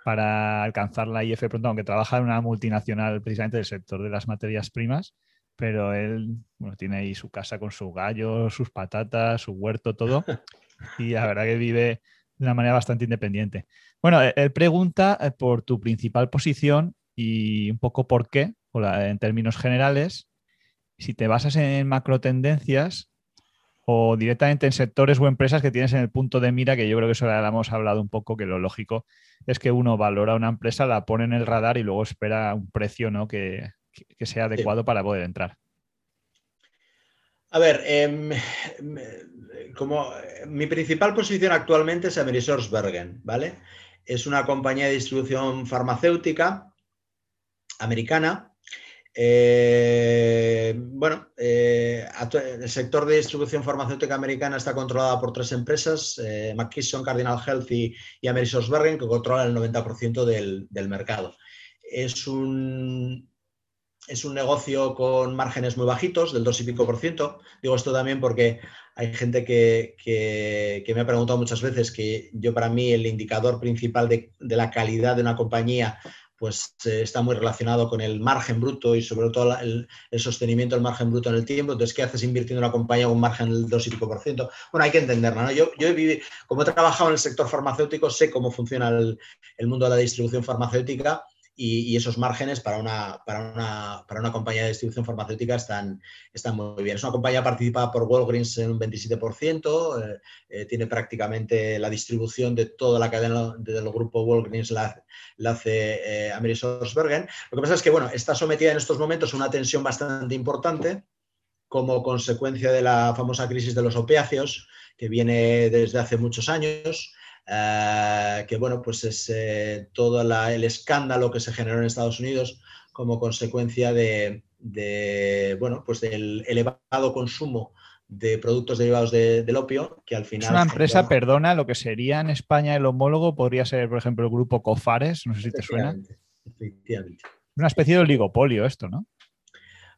B: para alcanzar la IF pronto, aunque trabaja en una multinacional precisamente del sector de las materias primas pero él bueno, tiene ahí su casa con sus gallos, sus patatas, su huerto, todo. (laughs) Y la verdad que vive de una manera bastante independiente. Bueno, e-, él pregunta eh, por tu principal posición y un poco por qué, en términos generales. Si te basas en macro tendencias, o directamente en sectores o empresas que tienes en el punto de mira, que yo creo que eso ya hemos hablado un poco, que lo lógico es que uno valora una empresa, la pone en el radar y luego espera un precio ¿no? que, sea adecuado para poder entrar.
C: A ver, em, como mi principal posición actualmente es Bergen, ¿vale? Es una compañía de distribución farmacéutica americana eh, bueno, eh, el sector de distribución farmacéutica americana está controlada por tres empresas, eh, McKesson, Cardinal Health y, y Bergen, que controlan el 90% del, mercado. Es un, es un negocio con márgenes muy bajitos, del 2 y pico por ciento. Digo esto también porque hay gente que, me ha preguntado muchas veces que yo para mí el indicador principal de, la calidad de una compañía pues eh, está muy relacionado con el margen bruto y sobre todo el, sostenimiento del margen bruto en el tiempo. Entonces, ¿qué haces invirtiendo en una compañía con un margen del 2 y pico por ciento? Bueno, hay que entenderlo, ¿no? Yo, he como he trabajado en el sector farmacéutico, sé cómo funciona el mundo de la distribución farmacéutica y, esos márgenes para una, para, una, para una, compañía de distribución farmacéutica están, están muy bien. Es una compañía participada por Walgreens en un 27%, eh, eh, tiene prácticamente la distribución de toda la cadena del grupo Walgreens la, la hace eh, Bergen. Lo que pasa es que bueno, está sometida en estos momentos a una tensión bastante importante como consecuencia de la famosa crisis de los opiáceos que viene desde hace muchos años. Eh, que bueno, pues es eh, todo el escándalo que se generó en Estados Unidos como consecuencia de, bueno, pues del elevado consumo de productos derivados del opio, que al final...
B: Es una empresa, perdona, lo que sería en España el homólogo podría ser, por ejemplo, el grupo Cofares, no sé si te suena. Efectivamente. Una especie de oligopolio esto, ¿no?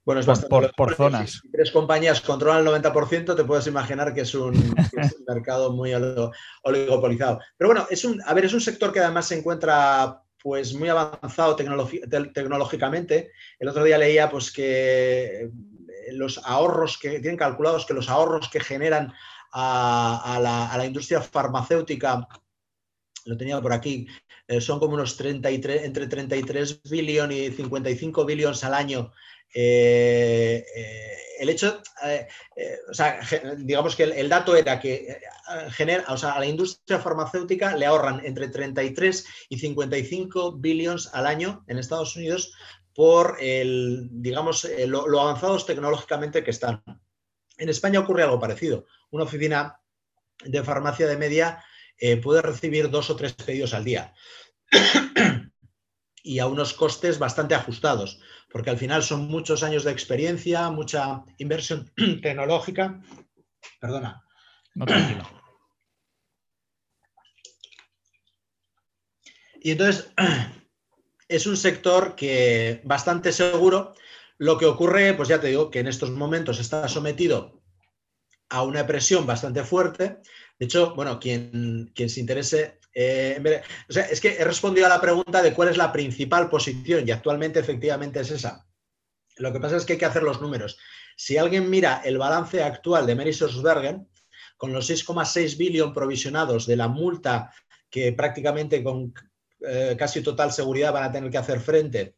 C: Bueno, es bastante. Por, zonas. Si tres compañías controlan el 90%, te puedes imaginar que es un, (laughs) mercado muy oligopolizado. Pero bueno, es un, a ver, es un sector que además se encuentra pues muy avanzado tecnológicamente. El otro día leía pues que eh, los ahorros que tienen calculados que los ahorros que generan a, la, industria farmacéutica lo tenía por aquí, eh, son como unos 33, entre 33 billones y 55 billones al año eh, eh, el hecho, eh, digamos que el, dato era que genera, o sea, a la industria farmacéutica le ahorran entre 33 y 55 billones al año en Estados Unidos por el, digamos, lo, avanzados tecnológicamente que están. En España ocurre algo parecido. Una oficina de farmacia de media puede recibir dos o tres pedidos al día (clears throat) y a unos costes bastante ajustados porque al final son muchos años de experiencia, mucha inversión (clears throat) tecnológica. Perdona. No, tranquilo. Y entonces (clears throat) es un sector que bastante seguro. Lo que ocurre, pues ya te digo, que en estos momentos está sometido a una presión bastante fuerte. De hecho, bueno, quien, quien se interese eh, es que he respondido a la pregunta de cuál es la principal posición y actualmente efectivamente es esa. Lo que pasa es que hay que hacer los números. Si alguien mira el balance actual de Bergen, con los 6,6 billones provisionados de la multa que prácticamente con eh, casi total seguridad van a tener que hacer frente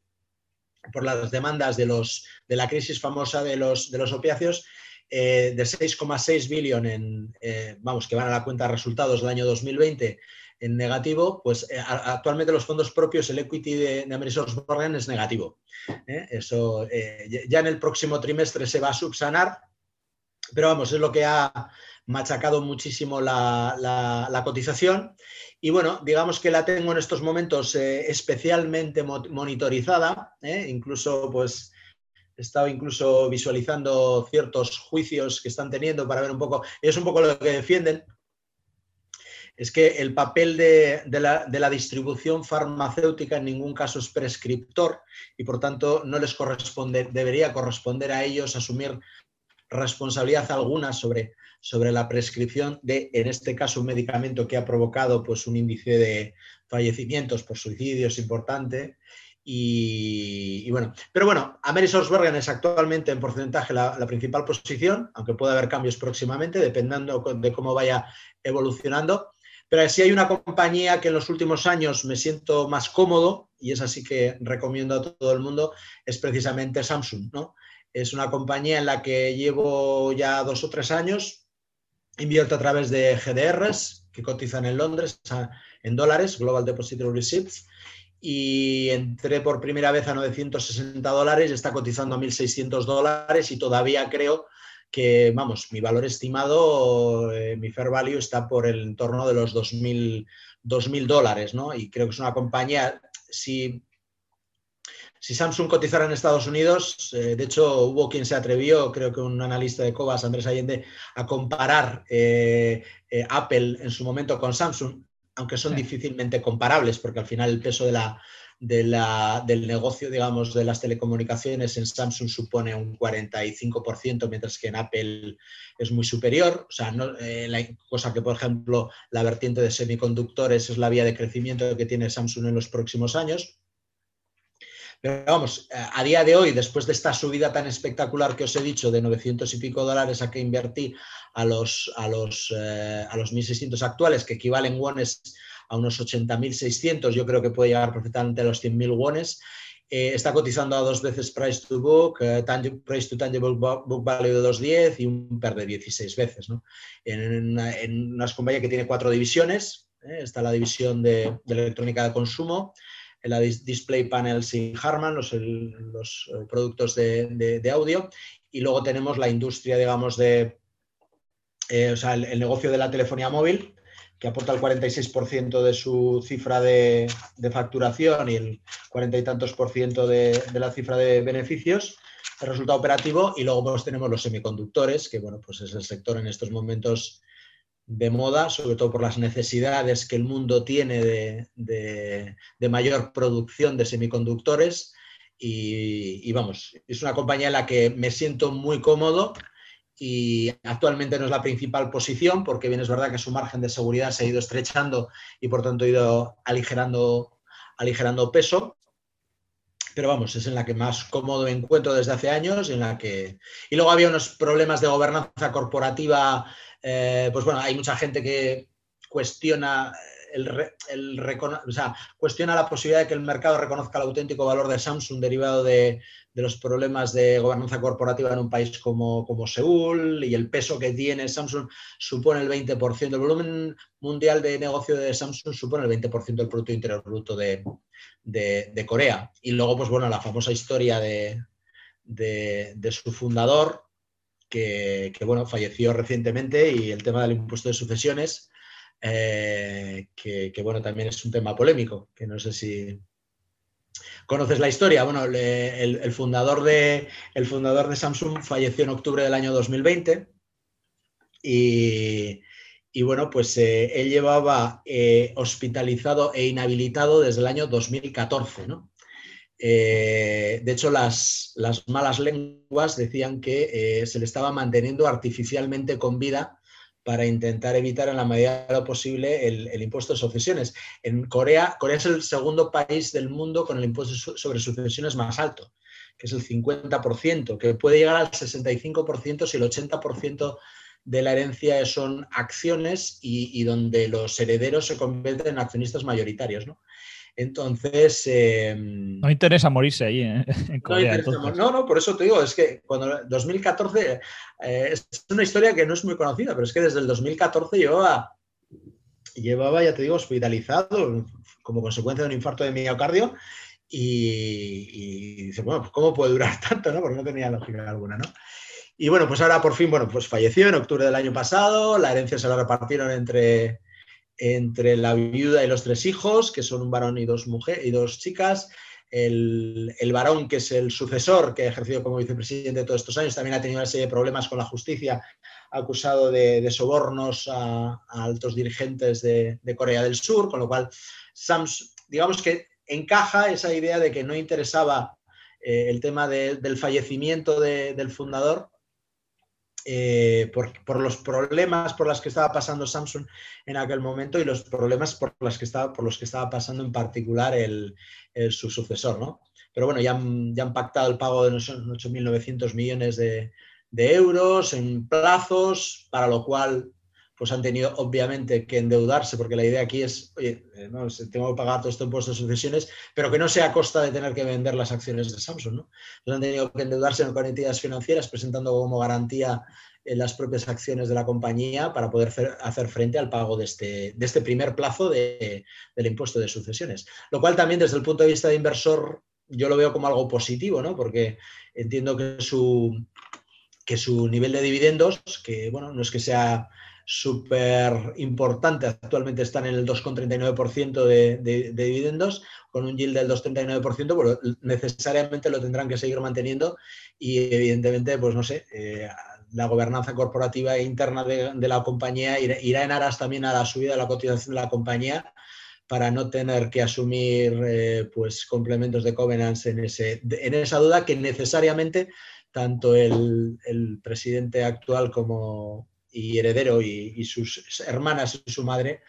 C: por las demandas de, los, de la crisis famosa de los, de los opiáceos, eh, de 6,6 billones en, vamos, que van a la cuenta de resultados del año 2020 en negativo, pues eh, actualmente los fondos propios, el equity de, de Morgan es negativo. ¿eh? Eso eh, ya en el próximo trimestre se va a subsanar, pero vamos, es lo que ha machacado muchísimo la, cotización. Y bueno, digamos que la tengo en estos momentos especialmente monitorizada, incluso pues he estado incluso visualizando ciertos juicios que están teniendo para ver un poco, es un poco lo que defienden, es que el papel de, la, distribución farmacéutica en ningún caso es prescriptor y por tanto no les corresponde, debería corresponder a ellos asumir responsabilidad alguna sobre, sobre la prescripción de, en este caso, un medicamento que ha provocado pues, un índice de fallecimientos por suicidios importante. Y, bueno, pero bueno, Bergen es actualmente en porcentaje la, la, principal posición, aunque puede haber cambios próximamente, dependiendo de cómo vaya evolucionando. Pero si hay una compañía que en los últimos años me siento más cómodo, y es así que recomiendo a todo el mundo, es precisamente Samsung. ¿no? Es una compañía en la que llevo ya dos o tres años invierto a través de GDRs que cotizan en Londres en dólares, Global Depository Receipts, y entré por primera vez a 960 dólares, está cotizando a 1.600 dólares y todavía creo que, vamos, mi valor estimado, eh, mi fair value está por el entorno de los 2.000 dólares, ¿no? Y creo que es una compañía, si, si Samsung cotizara en Estados Unidos, eh, de hecho hubo quien se atrevió, creo que un analista de Cobas, Andrés Allende, a comparar eh, Apple en su momento con Samsung aunque son difícilmente comparables, porque al final el peso de la, del negocio, digamos, de las telecomunicaciones en Samsung supone un 45%, mientras que en Apple es muy superior. O sea, eh, la cosa que, por ejemplo, la vertiente de semiconductores es la vía de crecimiento que tiene Samsung en los próximos años. Pero vamos, a día de hoy, después de esta subida tan espectacular que os he dicho, de 900 y pico dólares a que invertí a los, a los, eh, a los 1.600 actuales, que equivalen wones a unos 80.600, yo creo que puede llegar perfectamente a los 100.000 wones. Eh, está cotizando a dos veces price to book, eh, price to tangible book value de 2.10 y un PER de 16 veces. ¿no? En, en, una compañía que tiene cuatro divisiones, está la división de, de electrónica de consumo, la Display Panels y Harman, los, eh, productos de, audio, y luego tenemos la industria, digamos, de, eh, o sea, el, negocio de la telefonía móvil, que aporta el 46% de su cifra de, facturación y el 40 y tantos por ciento de, de, la cifra de beneficios, el resultado operativo, y luego pues, tenemos los semiconductores, que bueno, pues es el sector en estos momentos de moda, sobre todo por las necesidades que el mundo tiene de, mayor producción de semiconductores. Y, vamos, es una compañía en la que me siento muy cómodo y actualmente no es la principal posición porque bien es verdad que su margen de seguridad se ha ido estrechando y por tanto ha ido aligerando, aligerando peso. Pero vamos, es en la que más cómodo encuentro desde hace años, en la que... Y luego había unos problemas de gobernanza corporativa eh, pues bueno, hay mucha gente que cuestiona cuestiona la posibilidad de que el mercado reconozca el auténtico valor de Samsung derivado de, los problemas de gobernanza corporativa en un país como, Seúl y el peso que tiene Samsung supone el 20%. El volumen mundial de negocio de Samsung supone el 20% del Producto Interior Bruto de, Corea. Y luego, pues bueno, la famosa historia de, de su fundador, que, bueno, falleció recientemente y el tema del impuesto de sucesiones, eh, que, bueno, también es un tema polémico, que no sé si conoces la historia. Bueno, el, fundador de, el fundador de Samsung falleció en octubre del año 2020 y, bueno, pues eh, él llevaba eh, hospitalizado e inhabilitado desde el año 2014, ¿no? De hecho, las, malas lenguas decían que se le estaba manteniendo artificialmente con vida para intentar evitar en la medida de lo posible el, impuesto de sucesiones. En Corea, Corea es el segundo país del mundo con el impuesto sobre sucesiones más alto, que es el 50%, que puede llegar al 65% si el 80% de la herencia son acciones y, y, donde los herederos se convierten en accionistas mayoritarios. ¿no? Entonces.
B: Em, no interesa morirse ahí ¿eh? (laughs) en Corea.
C: No, no, por eso te digo, es que cuando 2014 eh, es una historia que no es muy conocida, pero es que desde el 2014 llevaba, llevaba ya te digo, hospitalizado como consecuencia de un infarto de miocardio. Y, dice, bueno, pues ¿cómo puede durar (laughs) tanto? ¿no? Porque no tenía lógica alguna, ¿no? Y bueno, pues ahora por fin, bueno, pues falleció en octubre del año pasado, la herencia se la repartieron entre, entre la viuda y los tres hijos, que son un varón y dos, mujeres y dos chicas. El, varón, que es el sucesor, que ha ejercido como vicepresidente todos estos años, también ha tenido una serie de problemas con la justicia, acusado de, sobornos a, altos dirigentes de, Corea del Sur, con lo cual, Sams, digamos que encaja esa idea de que no interesaba eh, el tema del fallecimiento del fundador, eh, por, los problemas por los que estaba pasando Samsung en aquel momento y los problemas por, que estaba, por los que estaba pasando en particular el, su sucesor. ¿no? Pero bueno, ya han pactado el pago de 8.900 millones de, euros en plazos, para lo cual pues han tenido obviamente que endeudarse, porque la idea aquí es, oye, eh, no, tengo que pagar todo este impuesto de sucesiones, pero que no sea a costa de tener que vender las acciones de Samsung. ¿no? Entonces han tenido que endeudarse con entidades financieras presentando como garantía eh, las propias acciones de la compañía para poder hacer frente al pago de este, de este primer plazo de, del impuesto de sucesiones. Lo cual también desde el punto de vista de inversor yo lo veo como algo positivo, ¿no? porque entiendo que su, que su nivel de dividendos, que bueno, no es que sea súper importante. Actualmente están en el 2,39% de, de, de, dividendos, con un yield del 2,39%, pero necesariamente lo tendrán que seguir manteniendo y evidentemente, pues no sé, eh, la gobernanza corporativa e interna de, la compañía irá, en aras también a la subida de la cotización de la compañía para no tener que asumir eh, pues complementos de covenants en, ese, en esa duda que necesariamente tanto el presidente actual como, y heredero y, sus hermanas y su madre.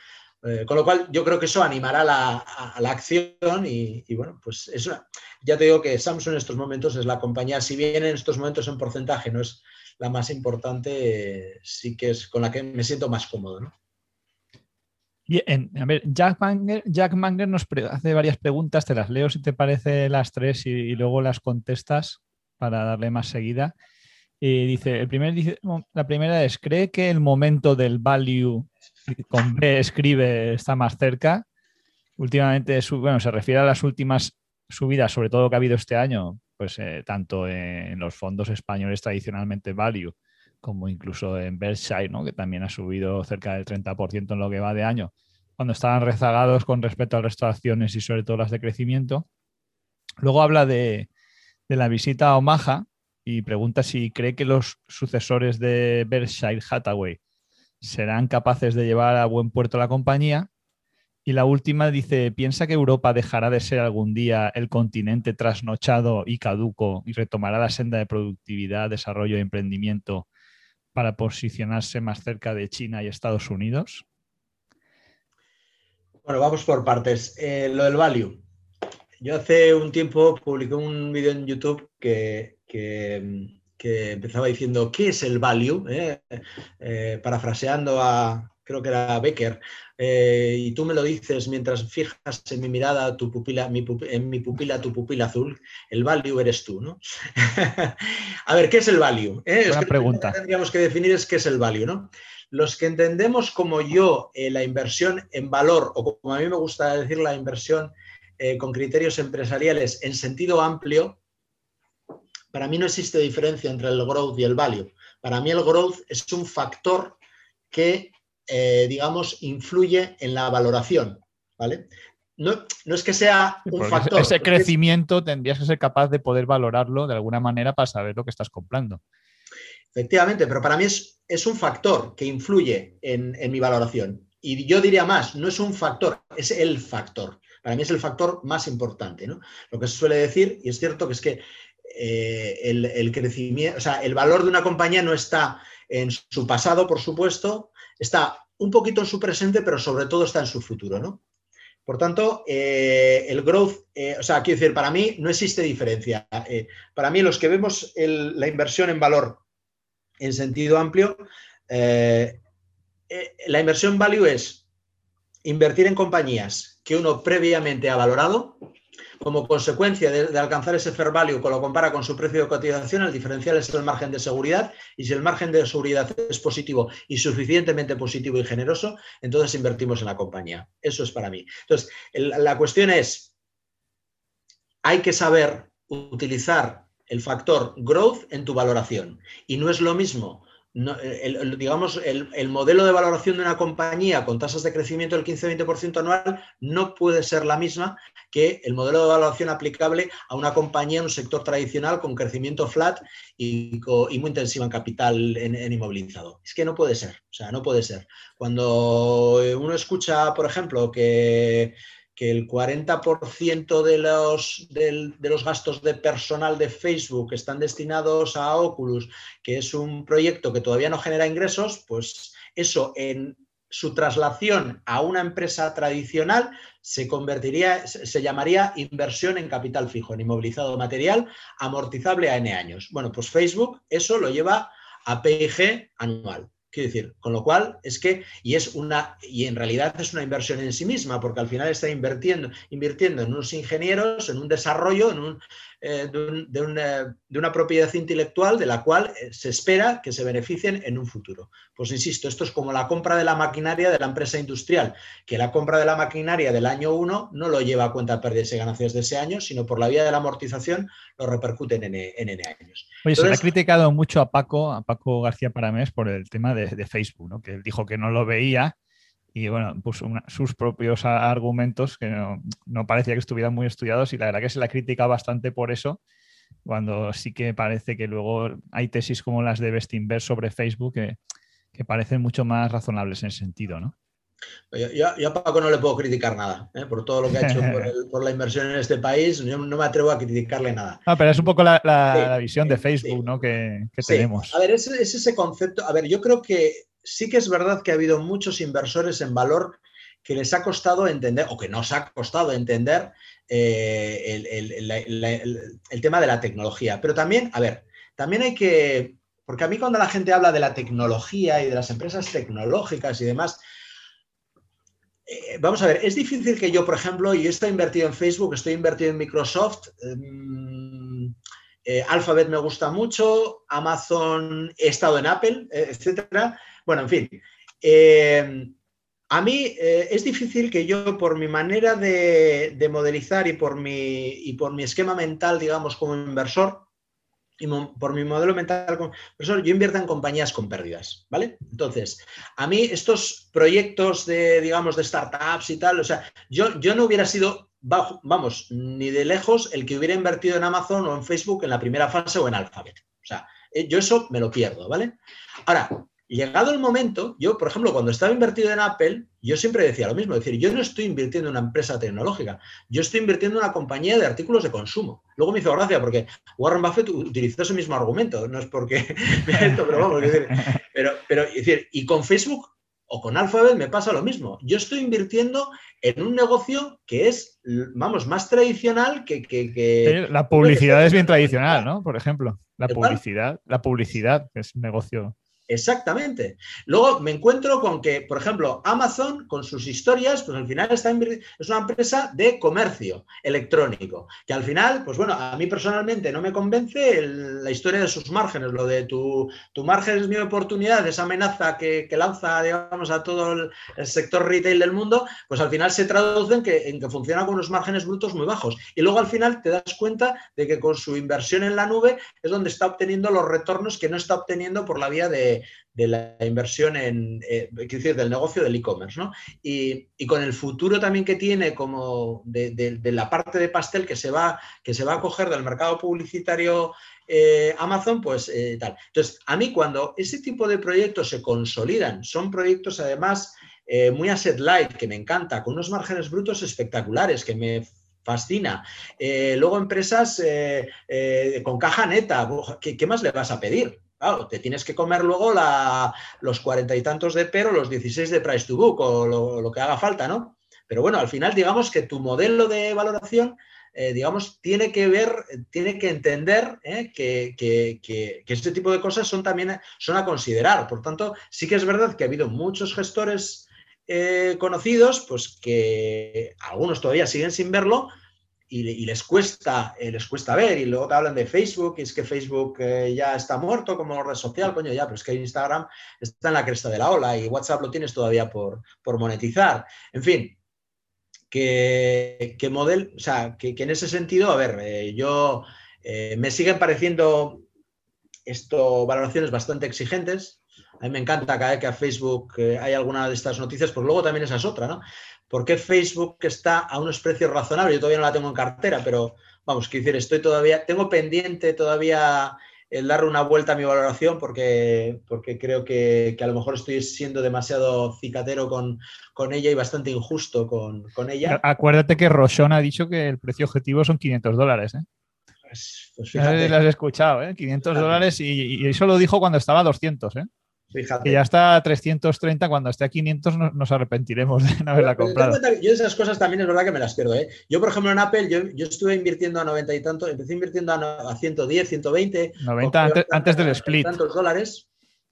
C: Eh, con lo cual yo creo que eso animará la, a, la acción y, bueno, pues eso, ya te digo que Samsung en estos momentos es la compañía, si bien en estos momentos en porcentaje no es la más importante, sí que es con la que me siento más cómodo. ¿no?
B: Bien, a ver, Jack Manger, Jack Manger nos hace varias preguntas, te las leo si te parece las tres y, y luego las contestas para darle más seguida. Y dice, el primer, la primera es, ¿cree que el momento del value con B escribe está más cerca? Últimamente, bueno, se refiere a las últimas subidas, sobre todo que ha habido este año, pues eh, tanto en los fondos españoles tradicionalmente value, como incluso en Berkshire, ¿no? que también ha subido cerca del 30% en lo que va de año, cuando estaban rezagados con respecto a las de y sobre todo las de crecimiento. Luego habla de, de la visita a Omaha, y pregunta si cree que los sucesores de Berkshire Hathaway serán capaces de llevar a buen puerto la compañía. Y la última dice, ¿piensa que Europa dejará de ser algún día el continente trasnochado y caduco y retomará la senda de productividad, desarrollo y emprendimiento para posicionarse más cerca de China y Estados Unidos?
C: Bueno, vamos por partes. Eh, lo del value. Yo hace un tiempo publiqué un vídeo en YouTube que que, empezaba diciendo, ¿qué es el value? ¿Eh? Eh, parafraseando a, creo que era Becker, eh, y tú me lo dices mientras fijas en mi mirada, tu pupila, en mi pupila, tu pupila azul, el value eres tú, ¿no? (laughs) a ver, ¿qué es el value?
B: Una pregunta.
C: Lo que tendríamos que definir es qué es el value, ¿no? Los que entendemos como yo la inversión en valor, o como a mí me gusta decir la inversión con criterios empresariales en sentido amplio, para mí no existe diferencia entre el growth y el value. Para mí el growth es un factor que, eh, digamos, influye en la valoración, ¿vale? No, es que sea un factor.
B: Ese crecimiento tendrías que ser capaz de poder valorarlo de alguna manera para saber lo que estás comprando.
C: Efectivamente, pero para mí es, es un factor que influye en, en, mi valoración. Y yo diría más, no es un factor, es el factor. Para mí es el factor más importante. ¿no? Lo que se suele decir, y es cierto que es que eh, el, crecimiento, o sea, el valor de una compañía no está en su pasado, por supuesto, está un poquito en su presente, pero sobre todo está en su futuro, ¿no? Por tanto, eh, el growth, eh, o sea, quiero decir, para mí no existe diferencia. para mí, los que vemos la inversión en valor en sentido amplio, la inversión value es invertir en compañías que uno previamente ha valorado, como consecuencia de, alcanzar ese fair value, lo compara con su precio de cotización, el diferencial es el margen de seguridad. Y si el margen de seguridad es positivo y suficientemente positivo y generoso, entonces invertimos en la compañía. Eso es para mí. Entonces, la cuestión es, hay que saber utilizar el factor growth en tu valoración. Y no es lo mismo el, digamos, el, modelo de valoración de una compañía con tasas de crecimiento del 15-20% anual no puede ser la misma que el modelo de valoración aplicable a una compañía en un sector tradicional con crecimiento flat y, muy intensiva en capital en, inmovilizado. Es que no puede ser, o sea, no puede ser. Cuando uno escucha, por ejemplo, que que el 40% de los, de, los gastos de personal de Facebook están destinados a Oculus, que es un proyecto que todavía no genera ingresos, pues eso en su traslación a una empresa tradicional se convertiría, se llamaría inversión en capital fijo, en inmovilizado material, amortizable a N años. Bueno, pues Facebook eso lo lleva a PIG anual. Quiero decir, con lo cual es que, y es una, y en realidad es una inversión en sí misma, porque al final está invirtiendo, invirtiendo en unos ingenieros, en un desarrollo, en un, eh, de, una, propiedad intelectual de la cual eh, se espera que se beneficien en un futuro. Pues insisto, esto es como la compra de la maquinaria de la empresa industrial, que la compra de la maquinaria del año 1 no lo lleva a cuenta pérdidas y ganancias de ese año, sino por la vía de la amortización lo repercuten en, N años.
B: Oye, se le ha criticado mucho a Paco, a Paco García Paramés por el tema de, de Facebook, ¿no? que él dijo que no lo veía y bueno, puso sus propios argumentos que no, parecía que estuvieran muy estudiados y la verdad que se la critica bastante por eso, cuando sí que parece que luego hay tesis como las de Bestinver sobre Facebook que, parecen mucho más razonables en ese sentido, ¿no?
C: Yo, a Paco no le puedo criticar nada, ¿eh? por todo lo que ha hecho por, (laughs) la inversión en este país, yo no me atrevo a criticarle nada.
B: No, pero es un poco la, visión de Facebook ¿no? que, tenemos.
C: A ver, es, ese concepto, a ver, yo creo que sí que es verdad que ha habido muchos inversores en valor que les ha costado entender, o que nos ha costado entender eh, el, tema de la tecnología. Pero también, a ver, también hay que, porque a mí cuando la gente habla de la tecnología y de las empresas tecnológicas y demás, eh, vamos a ver, es difícil que yo, por ejemplo, yo estoy invertido en Facebook, estoy invertido en Microsoft. Em, eh, Alphabet me gusta mucho, Amazon, he estado en Apple, etcétera. Bueno, en fin. Eh, a mí eh, es difícil que yo, por mi manera de, modelizar y por, mi, y por mi esquema mental, digamos, como inversor, y por mi modelo mental como inversor, yo invierta en compañías con pérdidas, ¿vale? Entonces, a mí estos proyectos de, digamos, de startups y tal, o sea, yo, yo no hubiera sido, vamos, ni de lejos el que hubiera invertido en Amazon o en Facebook en la primera fase o en Alphabet. O sea, eh, yo eso me lo pierdo, ¿vale? Ahora, llegado el momento, yo, por ejemplo, cuando estaba invertido en Apple, yo siempre decía lo mismo, es decir, yo no estoy invirtiendo en una empresa tecnológica, yo estoy invirtiendo en una compañía de artículos de consumo. Luego me hizo gracia porque Warren Buffett utilizó ese mismo argumento, no es porque (laughs) pero vamos, decir, pero, pero decir, y con Facebook o con Alphabet me pasa lo mismo. Yo estoy invirtiendo en un negocio que es, vamos, más tradicional que... que,
B: la publicidad es bien tradicional, ¿no? Por ejemplo, la publicidad, la publicidad es un negocio
C: Exactamente. Luego me encuentro con que, por ejemplo, Amazon con sus historias, pues al final está es una empresa de comercio electrónico, que al final, pues bueno, a mí personalmente no me convence la historia de sus márgenes, lo de tu, tu margen es mi oportunidad, esa amenaza que, lanza, digamos, a todo el, sector retail del mundo, pues al final se traduce en que, en que funciona con unos márgenes brutos muy bajos. Y luego al final te das cuenta de que con su inversión en la nube es donde está obteniendo los retornos que no está obteniendo por la vía de de, la inversión en, eh, decir, del negocio del e-commerce, ¿no? Y, con el futuro también que tiene como de, la parte de pastel que se va, que se va a coger del mercado publicitario eh, Amazon, pues eh, tal. Entonces, a mí cuando ese tipo de proyectos se consolidan, son proyectos además muy asset light, que me encanta, con unos márgenes brutos espectaculares, que me fascina. luego empresas con caja neta, ¿qué, más le vas a pedir? Claro, te tienes que comer luego los cuarenta y tantos de pero, los 16 de price to book o lo, que haga falta, ¿no? Pero bueno, al final digamos que tu modelo de valoración, eh, digamos, tiene que ver, tiene que entender eh, que, este tipo de cosas son también son a considerar. Por tanto, sí que es verdad que ha habido muchos gestores eh, conocidos, pues que algunos todavía siguen sin verlo, y, les, cuesta, eh, les cuesta ver. Y luego te hablan de Facebook, y es que Facebook eh, ya está muerto como red social, coño, ya, pero es que Instagram está en la cresta de la ola y WhatsApp lo tienes todavía por, monetizar. En fin, que, que model, o sea, que, en ese sentido, a ver, eh, yo me siguen pareciendo esto valoraciones bastante exigentes. A mí me encanta cada vez que a Facebook hay alguna de estas noticias, pues luego también esa es otra, ¿no? ¿Por qué Facebook está a unos precios razonables? Yo todavía no la tengo en cartera, pero vamos, quiero decir, estoy todavía, tengo pendiente todavía el darle una vuelta a mi valoración porque, porque creo que, a lo mejor estoy siendo demasiado cicatero con, con ella y bastante injusto con, ella.
B: Acuérdate que Rochon ha dicho que el precio objetivo son 500 dólares. ¿eh? Pues, pues fíjate. Lo has escuchado, ¿eh? 500 dólares y, y, eso lo dijo cuando estaba a 200. ¿eh? Que ya está a 330, cuando esté a 500 nos arrepentiremos de no haberla comprado.
C: Yo esas cosas también es verdad que me las pierdo. ¿eh? Yo, por ejemplo, en Apple, yo, estuve invirtiendo a 90 y tanto, empecé invirtiendo a, 110, 120.
B: 90 antes, del split.
C: Tantos dólares.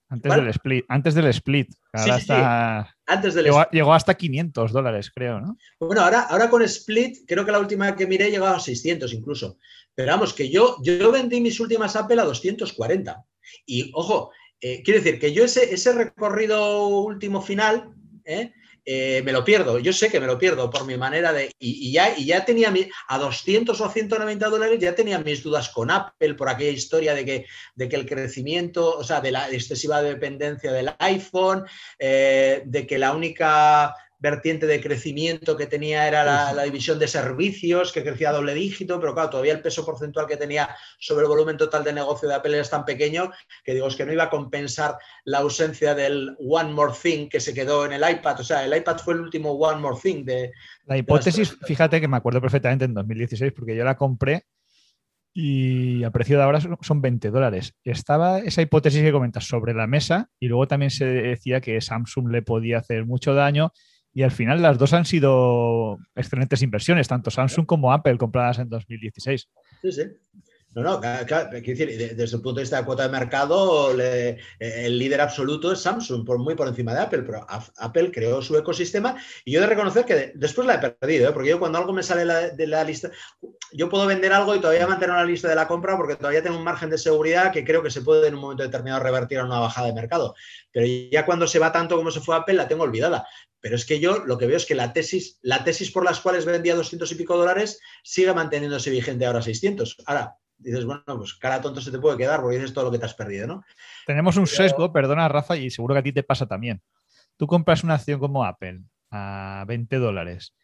B: Antes del split. Antes del split.
C: Antes del
B: llegó, llegó, hasta 500 dólares, creo, ¿no?
C: Bueno, ahora, ahora con split, creo que la última que miré llegaba a 600 incluso. Pero vamos, que yo, yo vendí mis últimas Apple a 240. Y ojo, eh, quiero decir que yo ese, ese recorrido último final, ¿eh? Eh, me lo pierdo. Yo sé que me lo pierdo por mi manera de... Y, ya, y ya tenía a 200 o 190 dólares, ya tenía mis dudas con Apple por aquella historia de que, de que el crecimiento, o sea, de la excesiva dependencia del iPhone, de que la única vertiente de crecimiento que tenía era la, división de servicios, que crecía a doble dígito, pero claro, todavía el peso porcentual que tenía sobre el volumen total de negocio de Apple es tan pequeño que digo, es que no iba a compensar la ausencia del One More Thing que se quedó en el iPad. O sea, el iPad fue el último One More Thing de...
B: La hipótesis, fíjate que me acuerdo perfectamente en 2016 porque yo la compré y a precio de ahora son 20 dólares. Estaba esa hipótesis que comentas sobre la mesa y luego también se decía que Samsung le podía hacer mucho daño y al final las dos han sido excelentes inversiones, tanto Samsung como Apple compradas en 2016.
C: Sí, sí. No, no, claro, decir, desde el punto de vista de cuota de mercado, el líder absoluto es Samsung, por muy por encima de Apple, pero Apple creó su ecosistema y yo he de reconocer que después la he perdido, ¿eh? porque yo cuando algo me sale de la lista, yo puedo vender algo y todavía mantener la lista de la compra porque todavía tengo un margen de seguridad que creo que se puede en un momento determinado revertir a una bajada de mercado. Pero ya cuando se va tanto como se fue Apple, la tengo olvidada. Pero es que yo lo que veo es que la tesis, la tesis por las cuales vendía 200 y pico dólares sigue manteniéndose vigente ahora 600. Ahora, dices, bueno, pues cara tonto se te puede quedar porque dices todo lo que te has perdido, ¿no?
B: Tenemos un sesgo, perdona Rafa, y seguro que a ti te pasa también. Tú compras una acción como Apple a 20 dólares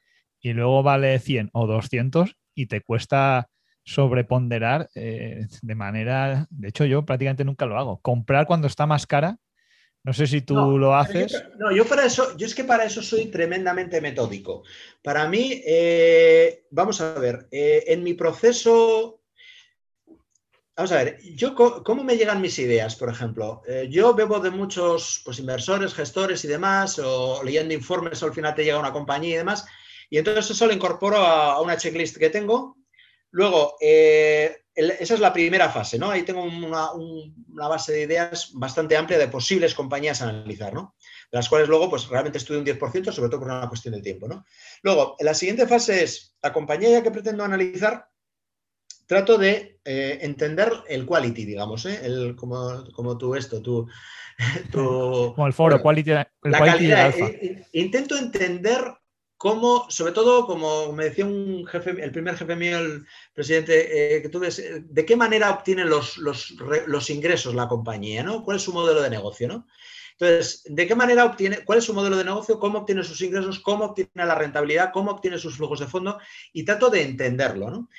B: y luego vale 100 o 200 y te cuesta sobreponderar eh, de manera, de hecho yo prácticamente nunca lo hago, comprar cuando está más cara no sé si tú lo haces.
C: no, yo para eso, yo es que para eso soy tremendamente metódico. Para mí, eh, vamos a ver, eh, en mi proceso, vamos a ver, yo cómo me llegan mis ideas, por ejemplo. Eh, yo bebo de muchos pues, inversores, gestores y demás, o leyendo informes, o al final te llega una compañía y demás, y entonces eso lo incorporo a, una checklist que tengo. Luego, esa es la primera fase, ¿no? Ahí tengo una, base de ideas bastante amplia de posibles compañías a analizar, ¿no? De las cuales luego, pues realmente estudio un 10%, sobre todo por una cuestión de tiempo, ¿no? Luego, la siguiente fase es la compañía que pretendo analizar, trato de eh, entender el quality, digamos, ¿eh? El, como, como tú esto, tú... (laughs)
B: como el foro, quality, el
C: la calidad, eh, intento entender cómo, sobre todo, como me decía un jefe, el primer jefe mío, el presidente, eh, que tú ves, eh, de qué manera obtiene los, los, ingresos la compañía, ¿no? ¿Cuál es su modelo de negocio, ¿no? Entonces, ¿de qué manera obtiene, cuál es su modelo de negocio, cómo obtiene sus ingresos, cómo obtiene la rentabilidad, cómo obtiene sus flujos de fondo? Y trato de entenderlo, ¿no?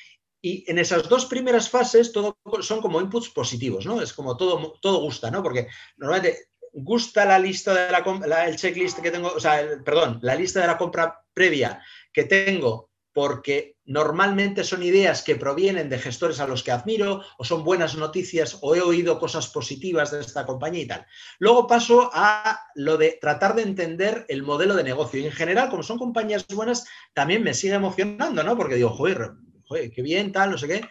C: Y en esas dos primeras fases todo son como inputs positivos, ¿no? Es como todo, todo gusta, ¿no? Porque normalmente gusta la lista de la, el checklist que tengo, o sea, perdón, la lista de la compra previa que tengo porque normalmente son ideas que provienen de gestores a los que admiro o son buenas noticias o he oído cosas positivas de esta compañía y tal. Luego paso a lo de tratar de entender el modelo de negocio y en general, como son compañías buenas, también me sigue emocionando, ¿no? Porque digo, joder, joder qué bien, tal, no sé qué.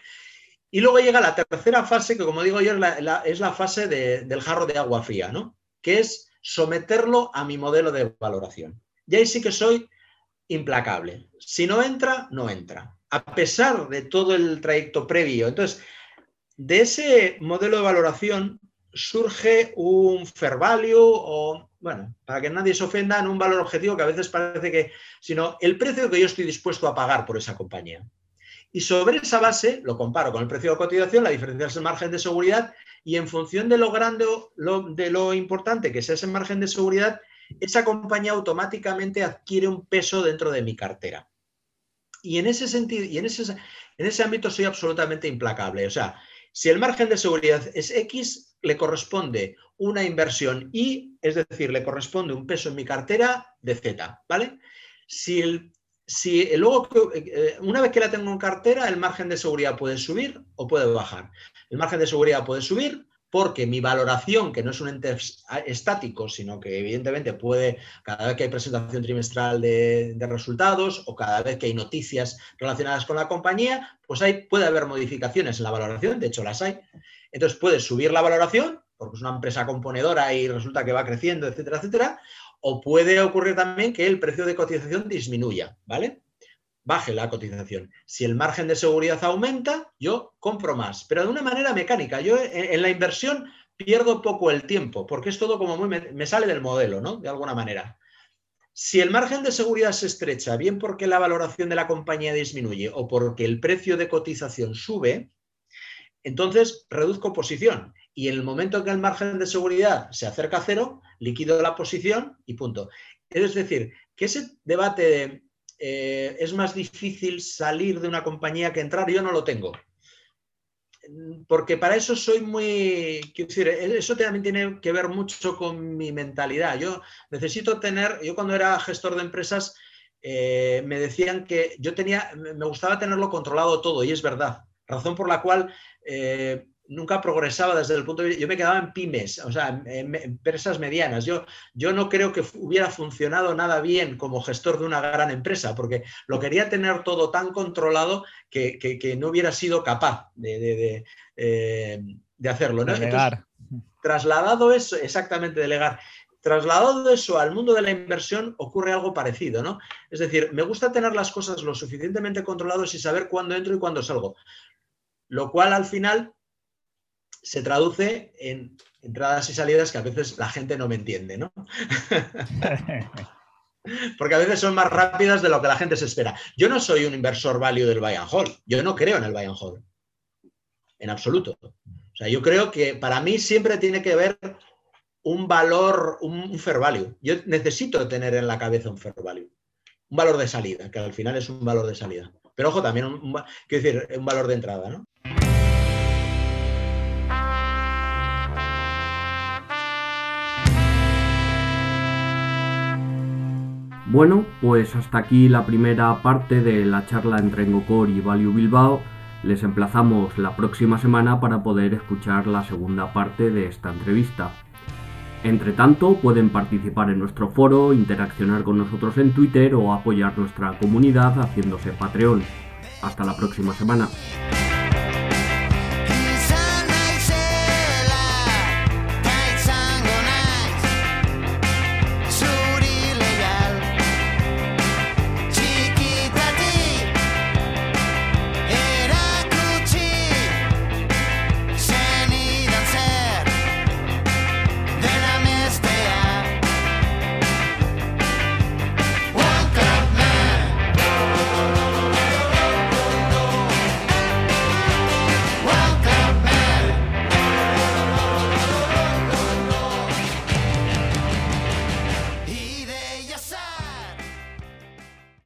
C: Y luego llega la tercera fase, que como digo yo, es la, fase del jarro de agua fría, ¿no? Que es someterlo a mi modelo de valoración. Y ahí sí que soy implacable. Si no entra, no entra. A pesar de todo el trayecto previo. Entonces, de ese modelo de valoración surge un fair value o, bueno, para que nadie se ofenda, en un valor objetivo que a veces parece que, sino el precio que yo estoy dispuesto a pagar por esa compañía. Y sobre esa base lo comparo con el precio de cotización, la diferencia es el margen de seguridad y en función de lo grande, de lo importante que sea ese margen de seguridad, esa compañía automáticamente adquiere un peso dentro de mi cartera. Y en ese sentido, y en ese, en ese ámbito soy absolutamente implacable. O sea, si el margen de seguridad es X, le corresponde una inversión Y, es decir, le corresponde un peso en mi cartera de Z, ¿vale? Si el si luego, eh, una vez que la tengo en cartera, el margen de seguridad puede subir o puede bajar. El margen de seguridad puede subir porque mi valoración, que no es un ente estático, sino que evidentemente puede, cada vez que hay presentación trimestral de, resultados o cada vez que hay noticias relacionadas con la compañía, pues ahí puede haber modificaciones en la valoración, de hecho las hay. Entonces puede subir la valoración porque es una empresa componedora y resulta que va creciendo, etcétera, etcétera, o puede ocurrir también que el precio de cotización disminuya, ¿vale? Baje la cotización. Si el margen de seguridad aumenta, yo compro más, pero de una manera mecánica. Yo en la inversión pierdo poco el tiempo, porque es todo como muy, me, sale del modelo, ¿no? De alguna manera. Si el margen de seguridad se estrecha, bien porque la valoración de la compañía disminuye o porque el precio de cotización sube, entonces reduzco posición. Y en el momento que el margen de seguridad se acerca a cero, liquido la posición y punto. Es decir, que ese debate de eh, es más difícil salir de una compañía que entrar, yo no lo tengo porque para eso soy muy, decir, eso también tiene que ver mucho con mi mentalidad. Yo necesito tener, yo cuando era gestor de empresas, eh, me decían que yo tenía, me gustaba tenerlo controlado todo, y es verdad. Razón por la cual eh, nunca progresaba desde el punto de vista, yo me quedaba en pymes, o sea, en, empresas medianas. Yo, yo no creo que hubiera funcionado nada bien como gestor de una gran empresa, porque lo quería tener todo tan controlado que, no hubiera sido capaz de, de, eh, hacerlo.
B: Delegar.
C: trasladado eso, exactamente, delegar. Trasladado eso al mundo de la inversión ocurre algo parecido, ¿no? Es decir, me gusta tener las cosas lo suficientemente controladas y saber cuándo entro y cuándo salgo. Lo cual al final se traduce en entradas y salidas que a veces la gente no me entiende, ¿no? (laughs) Porque a veces son más rápidas de lo que la gente se espera. Yo no soy un inversor value del buy and hold. Yo no creo en el buy and hold. En absoluto. O sea, yo creo que para mí siempre tiene que haber un valor, un, fair value. Yo necesito tener en la cabeza un fair value. Un valor de salida, que al final es un valor de salida. Pero ojo, también quiero decir, un valor de entrada, ¿no?
A: Bueno, pues hasta aquí la primera parte de la charla entre Engocor y Value Bilbao. Les emplazamos la próxima semana para poder escuchar la segunda parte de esta entrevista. Entre tanto, pueden participar en nuestro foro, interaccionar con nosotros en Twitter o apoyar nuestra comunidad haciéndose Patreon. Hasta la próxima semana.